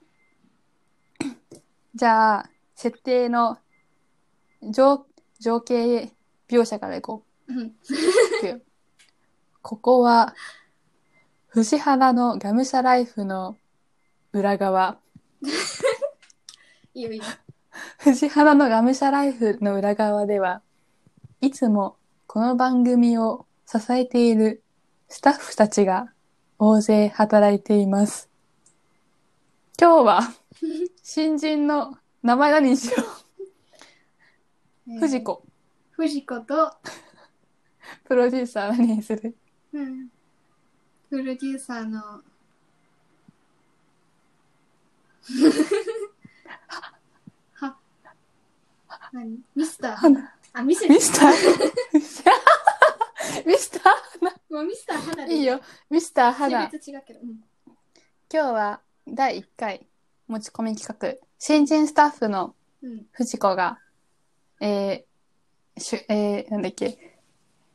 じゃあ、設定の情、情景描写からいこうん。う。いくよここは、藤原のガムシャライフの裏側。いいよいいよ。藤原のガムシャライフの裏側では、いつもこの番組を支えているスタッフたちが大勢働いています。今日は新人の名前何にしよう？藤子。藤子と、プロデューサー何にする？うん。プロデューサーの、は、何？ミスター？花あ、ミス、ミスター？ミスタもうミスター花ーでいいよ。ミスター花。性別違うけど。うん今今日は第1回持ち込み企画、新人スタッフのうん。藤子が、えー、しゅ、えー、なんだっけ、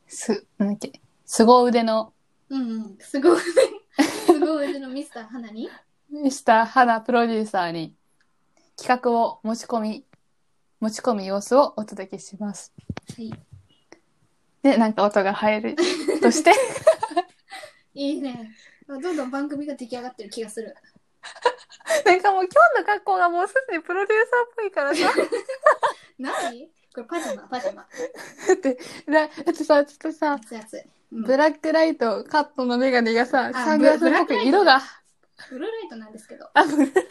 す、なんだっけ、凄腕のうんうん。すごい。すごい腕のミスター花に。ミスター花プロデューサーに企画を持ち込み、持ち込む様子をお届けします。はい。で、なんか音が入るとして、いいね。どんどん番組が出来上がってる気がする。なんかもう今日の格好がもうすでにプロデューサーっぽいからさ。何？これパジャマ、パジャマ。だって、だだってさ、ちょっとさ、熱々。うんブラックライトカットのメガネがさ、あサングラスっぽく色が、ブルーライトなんですけど。あ、ブルー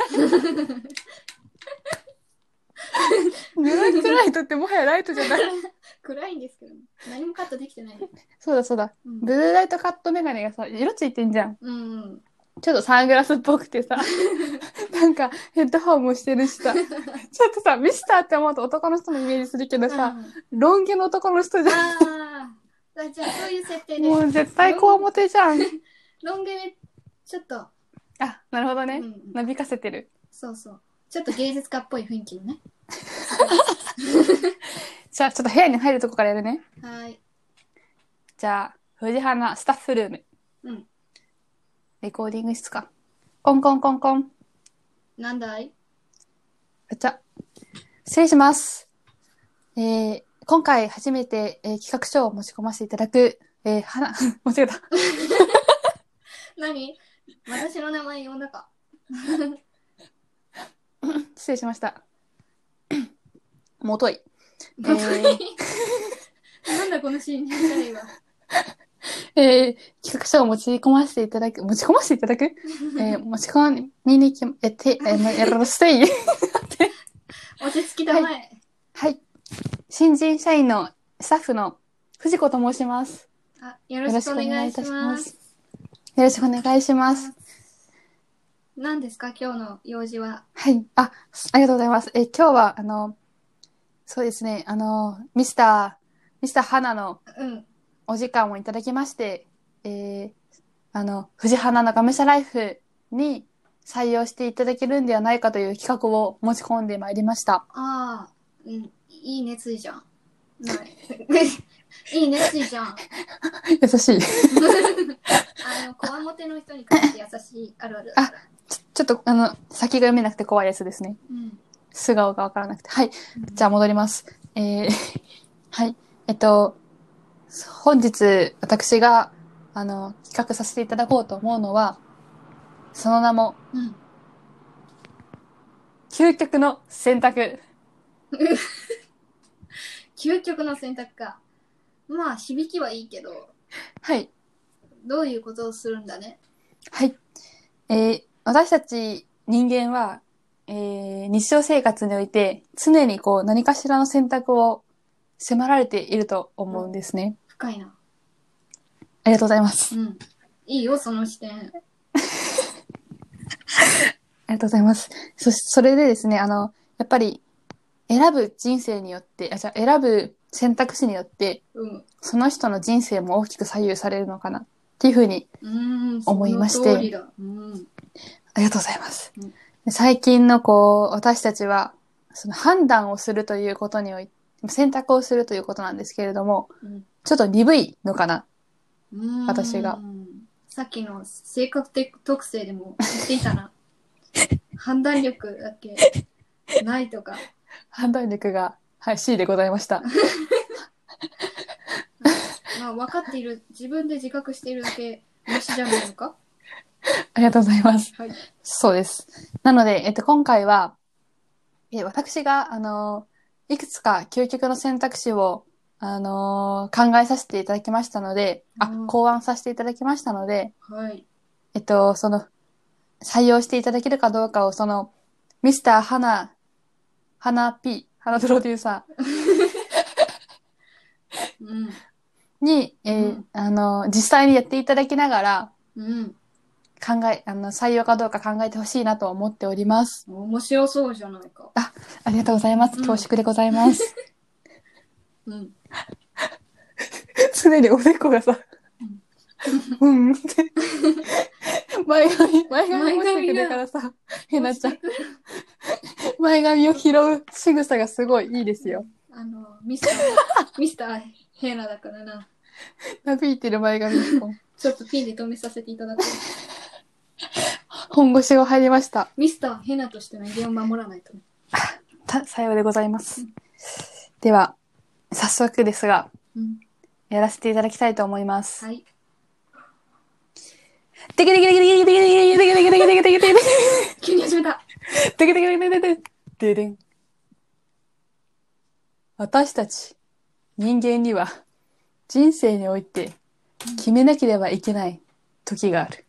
ブラックライトってもはやライトじゃない。暗いんですけど、何もカットできてない。そうだそうだ。うんブルーライトカットメガネがさ、色ついてんじゃん。うんうん。ちょっとサングラスっぽくてさ、なんかヘッドホンもしてるしさ、ちょっとさ、ミスターって思うと男の人のイメージするけどさ、ロン毛の男の人じゃん。ああ。じゃあそういう設定で。もう絶対こわもてじゃん。ロン毛で、ちょっと、あ、なるほどね。うんなびかせてる。そうそう。ちょっと芸術家っぽい雰囲気のね。じゃあちょっと部屋に入るとこからやるね。はい。じゃあ、藤花スタッフルーム。うん。レコーディング室か。コンコンコンコン。なんだい？ガチャ。失礼します。えー、今回初めて、えー企画書を持ち込ませていただく、えー、花、間違えた。何？私の名前呼んだか。失礼しました。もとい。えーになんだこの新人者類は。えー、企画書を持ち込ませていただく、持ち込ませていただく？えー、持ち込みに行き、え、て、えー、まやらせていい 落ち着きたまえ。はい。新人社員のスタッフの藤子と申します。あ、よろしくお願いします。。よろしくお願いします。何ですか？今日の用事は？はい。あ、ありがとうございます。え、今日は、あの、そうですね、あの、ミスター、ミスター花のうん。お時間をいただきまして、えー、あの、藤花のがむしゃライフに採用していただけるんではないかという企画を持ち込んでまいりました。ああ、うん。いい熱意じゃん。ない いい熱意じゃん。優しい。あの、こわもての人に関して優しいあるあるだから。ちちょっと、あの、先が読めなくて怖いやつですね。うん。素顔がわからなくて。はい。じゃあ戻ります。えー、はい。えっと、本日、私が、あの、企画させていただこうと思うのは、その名も、うん。究極の選択。究極の選択か。まあ、響きはいいけど、はい。どういうことをするんだね？はい。えー、私たち人間は、えー、日常生活において、常にこう、何かしらの選択を迫られていると思うんですね。深いな。ありがとうございます。うん。いいよ、その視点。ありがとうございます。そし、それでですね、あの、やっぱり、選ぶ人生によって、あ、じゃあ選ぶ選択肢によって、うん。その人の人生も大きく左右されるのかなっていうふうに、うーん。思いましてその通りだ。うん。ありがとうございます。最近のこう、私たちは、その判断をするということにおいて、選択をするということなんですけれども、うんちょっと鈍いのかな。私が。さっきの性格的特性でも言っていたな。判断力だけないとか。判断力が、はい、C でございました。まあ、分かっている、自分で自覚しているだけマシじゃないのか？ありがとうございます。はい。そうです。なので、えっと、今回は、え私が、あの、いくつか究極の選択肢を、あの考えさせていただきましたので、あうん、考案させていただきましたので、はい。えっと、その、採用していただけるかどうかを、その、ミスター花、花 P、花プロデューサ うん。ーに、えーうんあの、実際にやっていただきながら、うん。考え、あの、採用かどうか考えてほしいなと思っております。面白そうじゃないか。ありがとうございます。うん恐縮でございます。うん。常におでこがさ、うんって。前髪、前髪干してくれからさ、へなちゃん。前髪を拾う仕草がすごいいいですよ。あの、ミスター、ミスターヘナだからな。なびいてる前髪一本。ちょっとピンで止めさせていただく。本腰が入りました。ミスターヘナとしての威厳を守らないとね。た、さようでございます。では、早速ですが、うん。やらせていただきたいと思います。はい。てけてけてけてけてけてけてけてけてけてけてけてけ急に始めた。てけてけてけてけてででん。私たち、人間には、人生において、決めなければいけない時がある。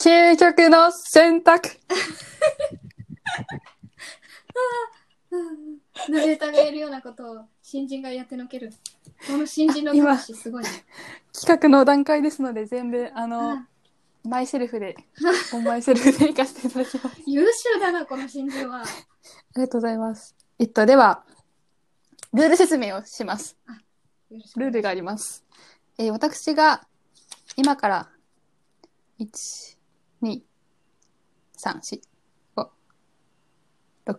究極の選択ナレーターがやるようなことを新人がやってのける。この新人の魂すごいね。企画の段階ですので、全部、あの、あマイセルフで、マイセルフで行かせていただきます。優秀だな、この新人は。ありがとうございます。えっと、では、ルール説明をします。ルールがあります。えー私が、今から、一、二、三、四、五、六、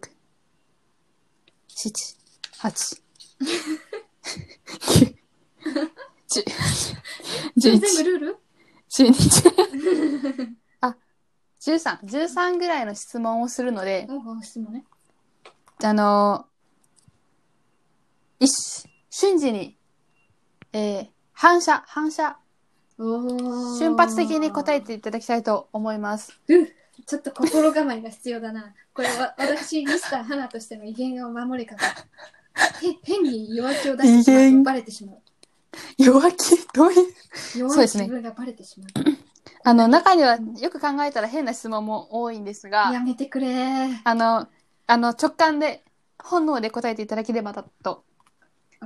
七、八、十、一、あ、十三、十三ぐらいの質問をするので、あの、一瞬時に、えー、反射、反射。瞬発的に答えていただきたいと思います。ちょっと心構えが必要だな。これは私、ミスター花としての威厳を守り方。へ変に弱気を出してしまうとバレてしまう。弱気？どういう？そう弱いですね自分がバレてしまう。あの、中にはよく考えたら変な質問も多いんですが、やめてくれー。あの、あの、直感で、本能で答えていただければと。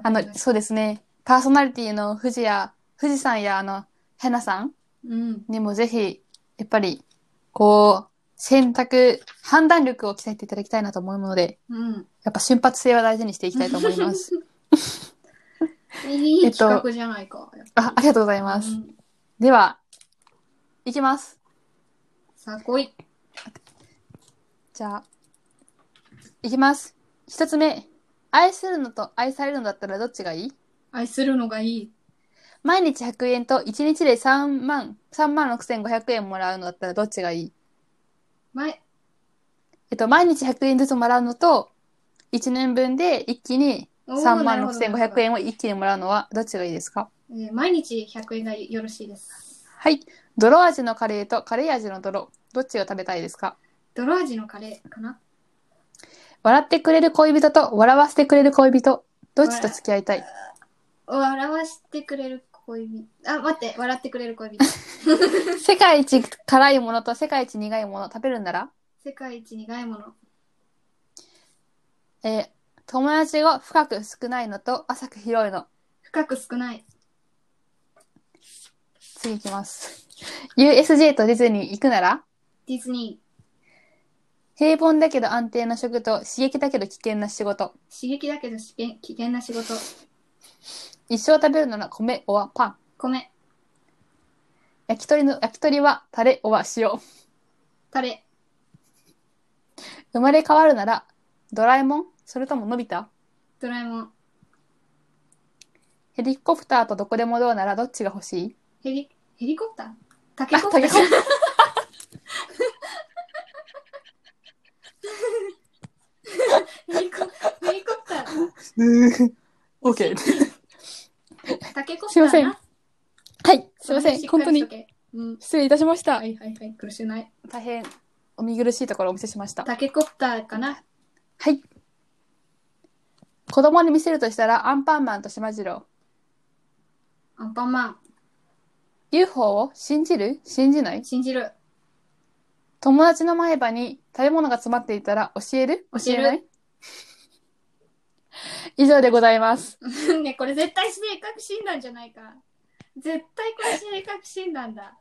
あの、そうですね。パーソナリティの富士や、富士さんや、あの、ヘナさんうん。にもぜひ、やっぱり、こう、選択、判断力を鍛えていただきたいなと思うので、うん。やっぱ瞬発性は大事にしていきたいと思います。いいえっと企画じゃないか。あ、ありがとうございます。うんでは、いきます。さあ、来い。じゃあ、いきます。一つ目。愛するのと愛されるのだったらどっちがいい？愛するのがいい。毎日100円と1日で3万、3万6500円もらうのだったらどっちがいい？前、えっと、毎日100円ずつもらうのと、1年分で一気におー3万なるほど6500円を一気にもらうのはどっちがいいですか？えー毎日100円がよろしいです。はい。泥味のカレーとカレー味の泥、どっちが食べたいですか？泥味のカレーかな？笑ってくれる恋人と笑わせてくれる恋人、どっちと付き合いたい？笑わしてくれる恋人。あ、待って、笑ってくれる恋人。世界一辛いものと世界一苦いもの食べるんなら？世界一苦いもの。えー友達が深く少ないのと浅く広いの。深く少ない。次いきます。USJ とディズニー行くなら？ディズニ平凡だけど安定な職と刺激だけど危険な仕事。ー。刺激だけど危険危険な仕事。一生食べるなら米おはパン。米、焼き鳥の、焼き鳥はタレおは塩。タレ、生まれ変わるならドラえもん？それとものび太？ドラえもん。ヘリコプターとどこでもドアならどっちが欲しい？ヘリ、ヘリコプター？タケコプタータケコプヘリコヘリコプター。オッケー。タケコプターすいませんな。はい、すいません。本当に。失礼いたしましたは。いはいはい。苦しくない。大変お見苦しいところをお見せしました。タケコプターかなはい。子供に見せるとしたらアンパンマンと島次郎。アンパンマン。UFO を信じる？信じない？信じる。友達の前歯に食べ物が詰まっていたら教える？教えるない？以上でございます。ね、これ絶対性格診断じゃないか。絶対これ性格診断だ。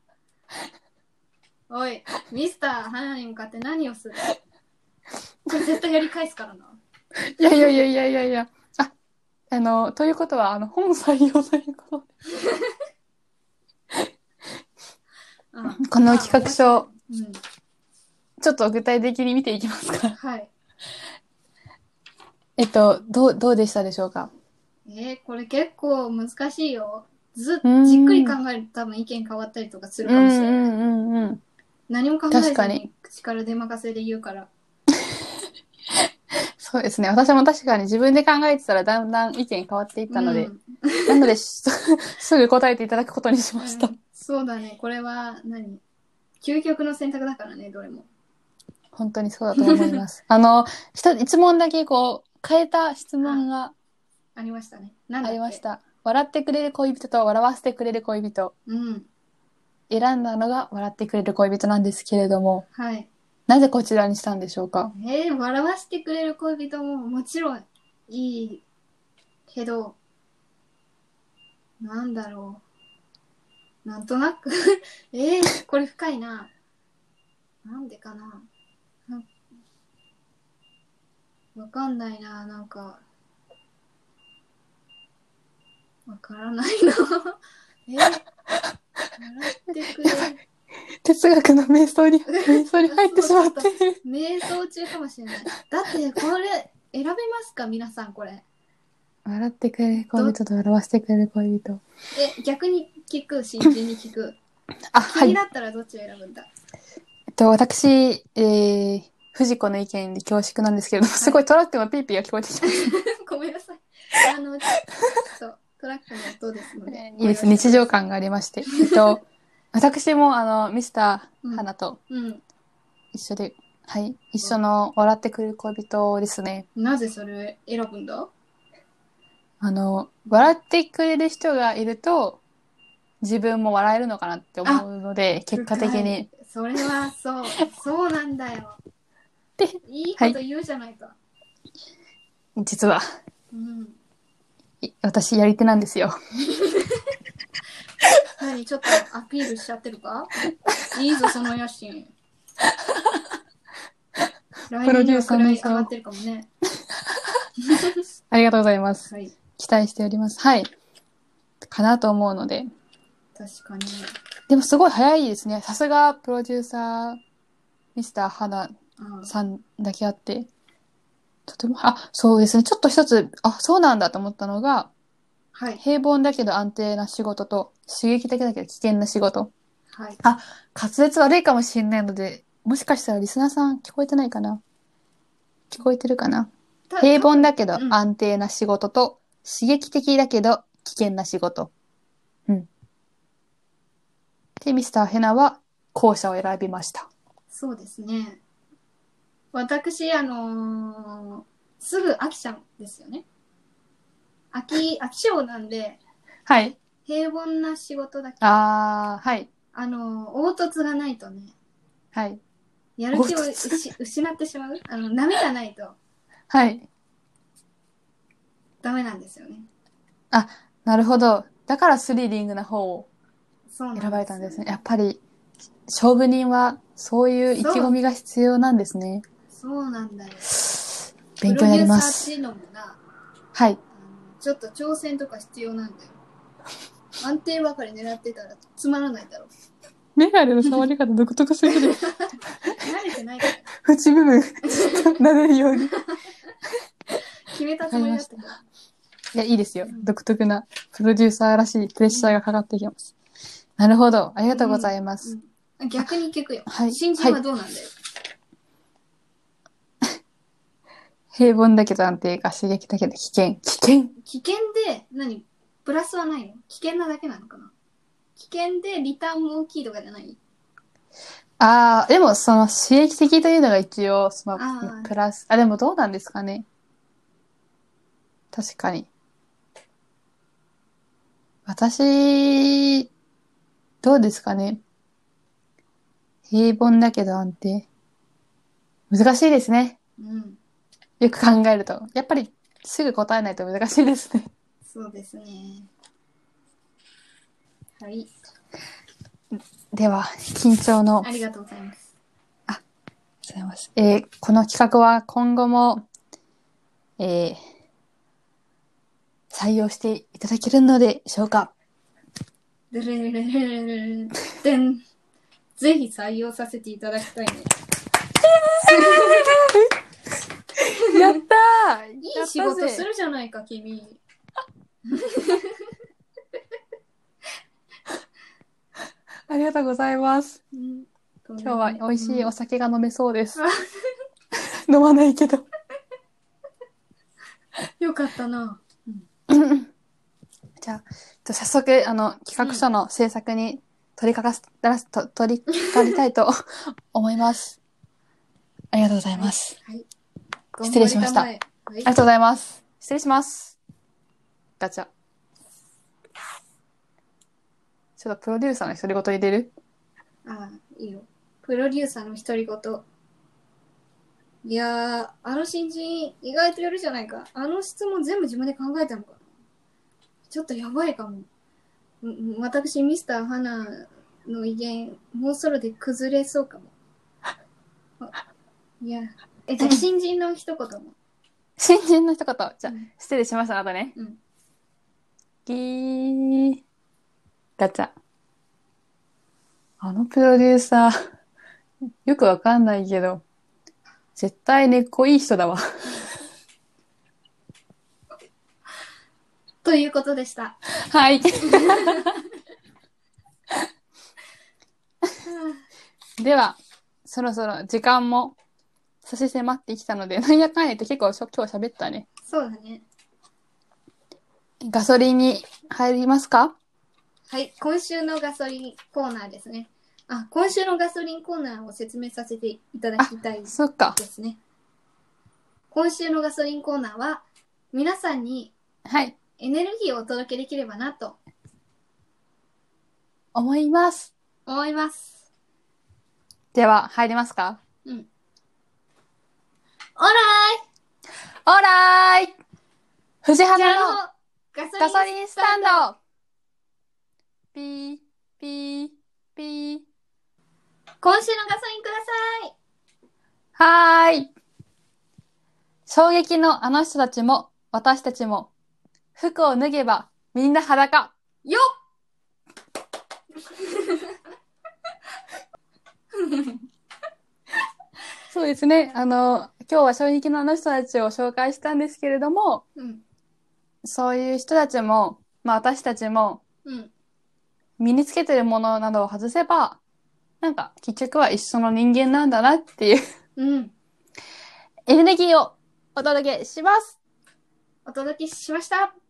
おい、ミスター花に向かって何をする？これ絶対やり返すからな。いやいやいやいやいやいや。あ、あの、ということは、あの、本採用ということで。うん。この企画書、うん。ちょっと具体的に見ていきますか。はい。えっと、どう、どうでしたでしょうか？えー、これ結構難しいよ。ずっじっくり考えると多分意見変わったりとかするかもしれない。うんうんうん。何も考えずにに口から出任せで言うから。そうですね。私も確かに自分で考えてたらだんだん意見変わっていったので、うんなので、し すぐ答えていただくことにしました。う んそうだね。これは何？究極の選択だからね、どれも。本当にそうだと思います。あの、一一問だけこう、変えた質問がありましたね。なんだっけ？ありまし。た。笑ってくれる恋人と笑わせてくれる恋人。うん。選んだのが笑ってくれる恋人なんですけれども、はい。なぜこちらにしたんでしょうか？えー、笑わせてくれる恋人ももちろんいいけど、なんだろう。なんとなく えー、これ深いな。なんでかな。なわかんないな、なんか。わからないな。え？ー、笑ってくれる。哲学の瞑想に、瞑想に入ってしまって。瞑想中かもしれない。だってこれ選べますか皆さんこれ。笑ってくれる恋人と笑わせてくれる恋人。え、逆に聞く、真剣に聞く。あ、はい。気になったらどっちを選ぶんだ、えっと、私、えー、藤子の意見で恐縮なんですけれども、すごいトラックのピーピーが聞こえてきます。ごめんなさい。あの、ちょっとトラックの音ですので。いいです。日常感がありまして。えっと、私も、あの、ミスター花とうん。一緒で、はい、一緒の笑ってくれる恋人ですね。なぜそれを選ぶんだ？あの、笑ってくれる人がいると、自分も笑えるのかなって思うので、結果的に。。深いそれはそう。そうなんだよ。で、いいこと言うじゃないか。実は、うん。い私やり手なんですよ。何ちょっとアピールしちゃってるか？いいぞ、その野心。来年には位上がってるかもね。ありがとうございます。はい。期待しております。はい。かなと思うので。確かに。でもすごい早いですね。さすがプロデューサー、ミスター花あさんだけあって。とても、あ、そうですね。ちょっと一つ、あ、そうなんだと思ったのが、はい。平凡だけど安定な仕事と、刺激的だけど危険な仕事。はい。滑舌悪いかもしれないので、もしかしたらリスナーさん聞こえてないかな聞こえてるかなた平凡だけどうん安定な仕事と、刺激的だけど危険な仕事。うん。で、ミスターヘナは後者を選びました。そうですね。私、あのーすぐ飽きちゃうんですよね。飽き、飽き性なんで、はい。平凡な仕事だけど、あー、はい。あのー凹凸がないとね、はい。やる気を失失ってしまう？あの、波がないとはい。ダメなんですよね。なるほど。だからスリリングな方をそうなんです選ばれたんですね。やっぱり、勝負人はそういう意気込みが必要なんですね。そうなんだよ。勉強になりまプロデューサーっす。ていうのもな、はい。ちょっと挑戦とか必要なんだよ。安定ばかり狙ってたらつまらないだろう。メガネの触り方独特すぎる。慣れてないから。縁部分、ちょっと撫でるように。い決めたつもりだったから。や、いいですよ。独特なプロデューサーらしいプレッシャーがかかってきます。なるほど。ありがとうございます。うん逆に聞くよ。はい新人はどうなんだよ。平凡だけど安定か、刺激だけど危険。危険危険で何？プラスはないの？危険なだけなのかな？危険でリターンも大きいとかじゃない？ああ、でもその刺激的というのが一応、そのあープラス、あ、でもどうなんですかね？確かに。私、どうですかね？平凡だけど安定。難しいですね。うん。よく考えると。やっぱりすぐ答えないと難しいですね。そうですね。はい。では、緊張のありがとうございます。ございます。えーこの企画は今後も、えー採用していただけるのでしょうか？ぜひ採用させていただきたいね。やったーいい仕事するじゃないか、君。ありがとうございます。うん今日は美味しいおうん酒が飲めそうです。あ 飲まないけど。よかったな。じゃあ、じゃあ早速、あの、企画書の制作に取り掛かす、だらす、と取り掛かりたいと思います。ありがとうございます。はい。失礼しました頑張りたまえありがとうございます。失礼します。ガチャ。ちょっとプロデューサーの独り言入れる？はい。ああ、いいよ。プロデューサーの独り言。いやー、あの新人、意外とやるじゃないか。あの質問全部自分で考えたのかな。ちょっとやばいかも。私、ミスター花の威厳、もうそろで崩れそうかも。あ いや、え、じゃあ新人の一言も。新人の一言。じゃあうん、失礼しました、あとね。うんギー。ガチャ。あのプロデューサー、よくわかんないけど、絶対根っこいい人だわ。ということでした。はい。では、そろそろ時間も差し迫ってきたので、なんやかんや言って結構しょ今日喋ったね。そうだね。ガソリンに入りますか？はい、今週のガソリンコーナーですね。あ、今週のガソリンコーナーを説明させていただきたいでそっか。すね。今週のガソリンコーナーは、皆さんにはい。エネルギーをお届けできればなと思います。思います。では、入りますか？うん。オーラオーライ藤原のあガソリンスタンドピー、ピー、ピー。今週のガソリンくださいはーい。衝撃のあの人たちも、私たちも、服を脱げばみんな裸。よ そうですね。あの、今日は衝撃のあの人たちを紹介したんですけれども、うん。そういう人たちも、まあ私たちも、うん。身につけてるものなどを外せば、なんか結局は一緒の人間なんだなっていううん。エネルギーをお届けします。お届けしました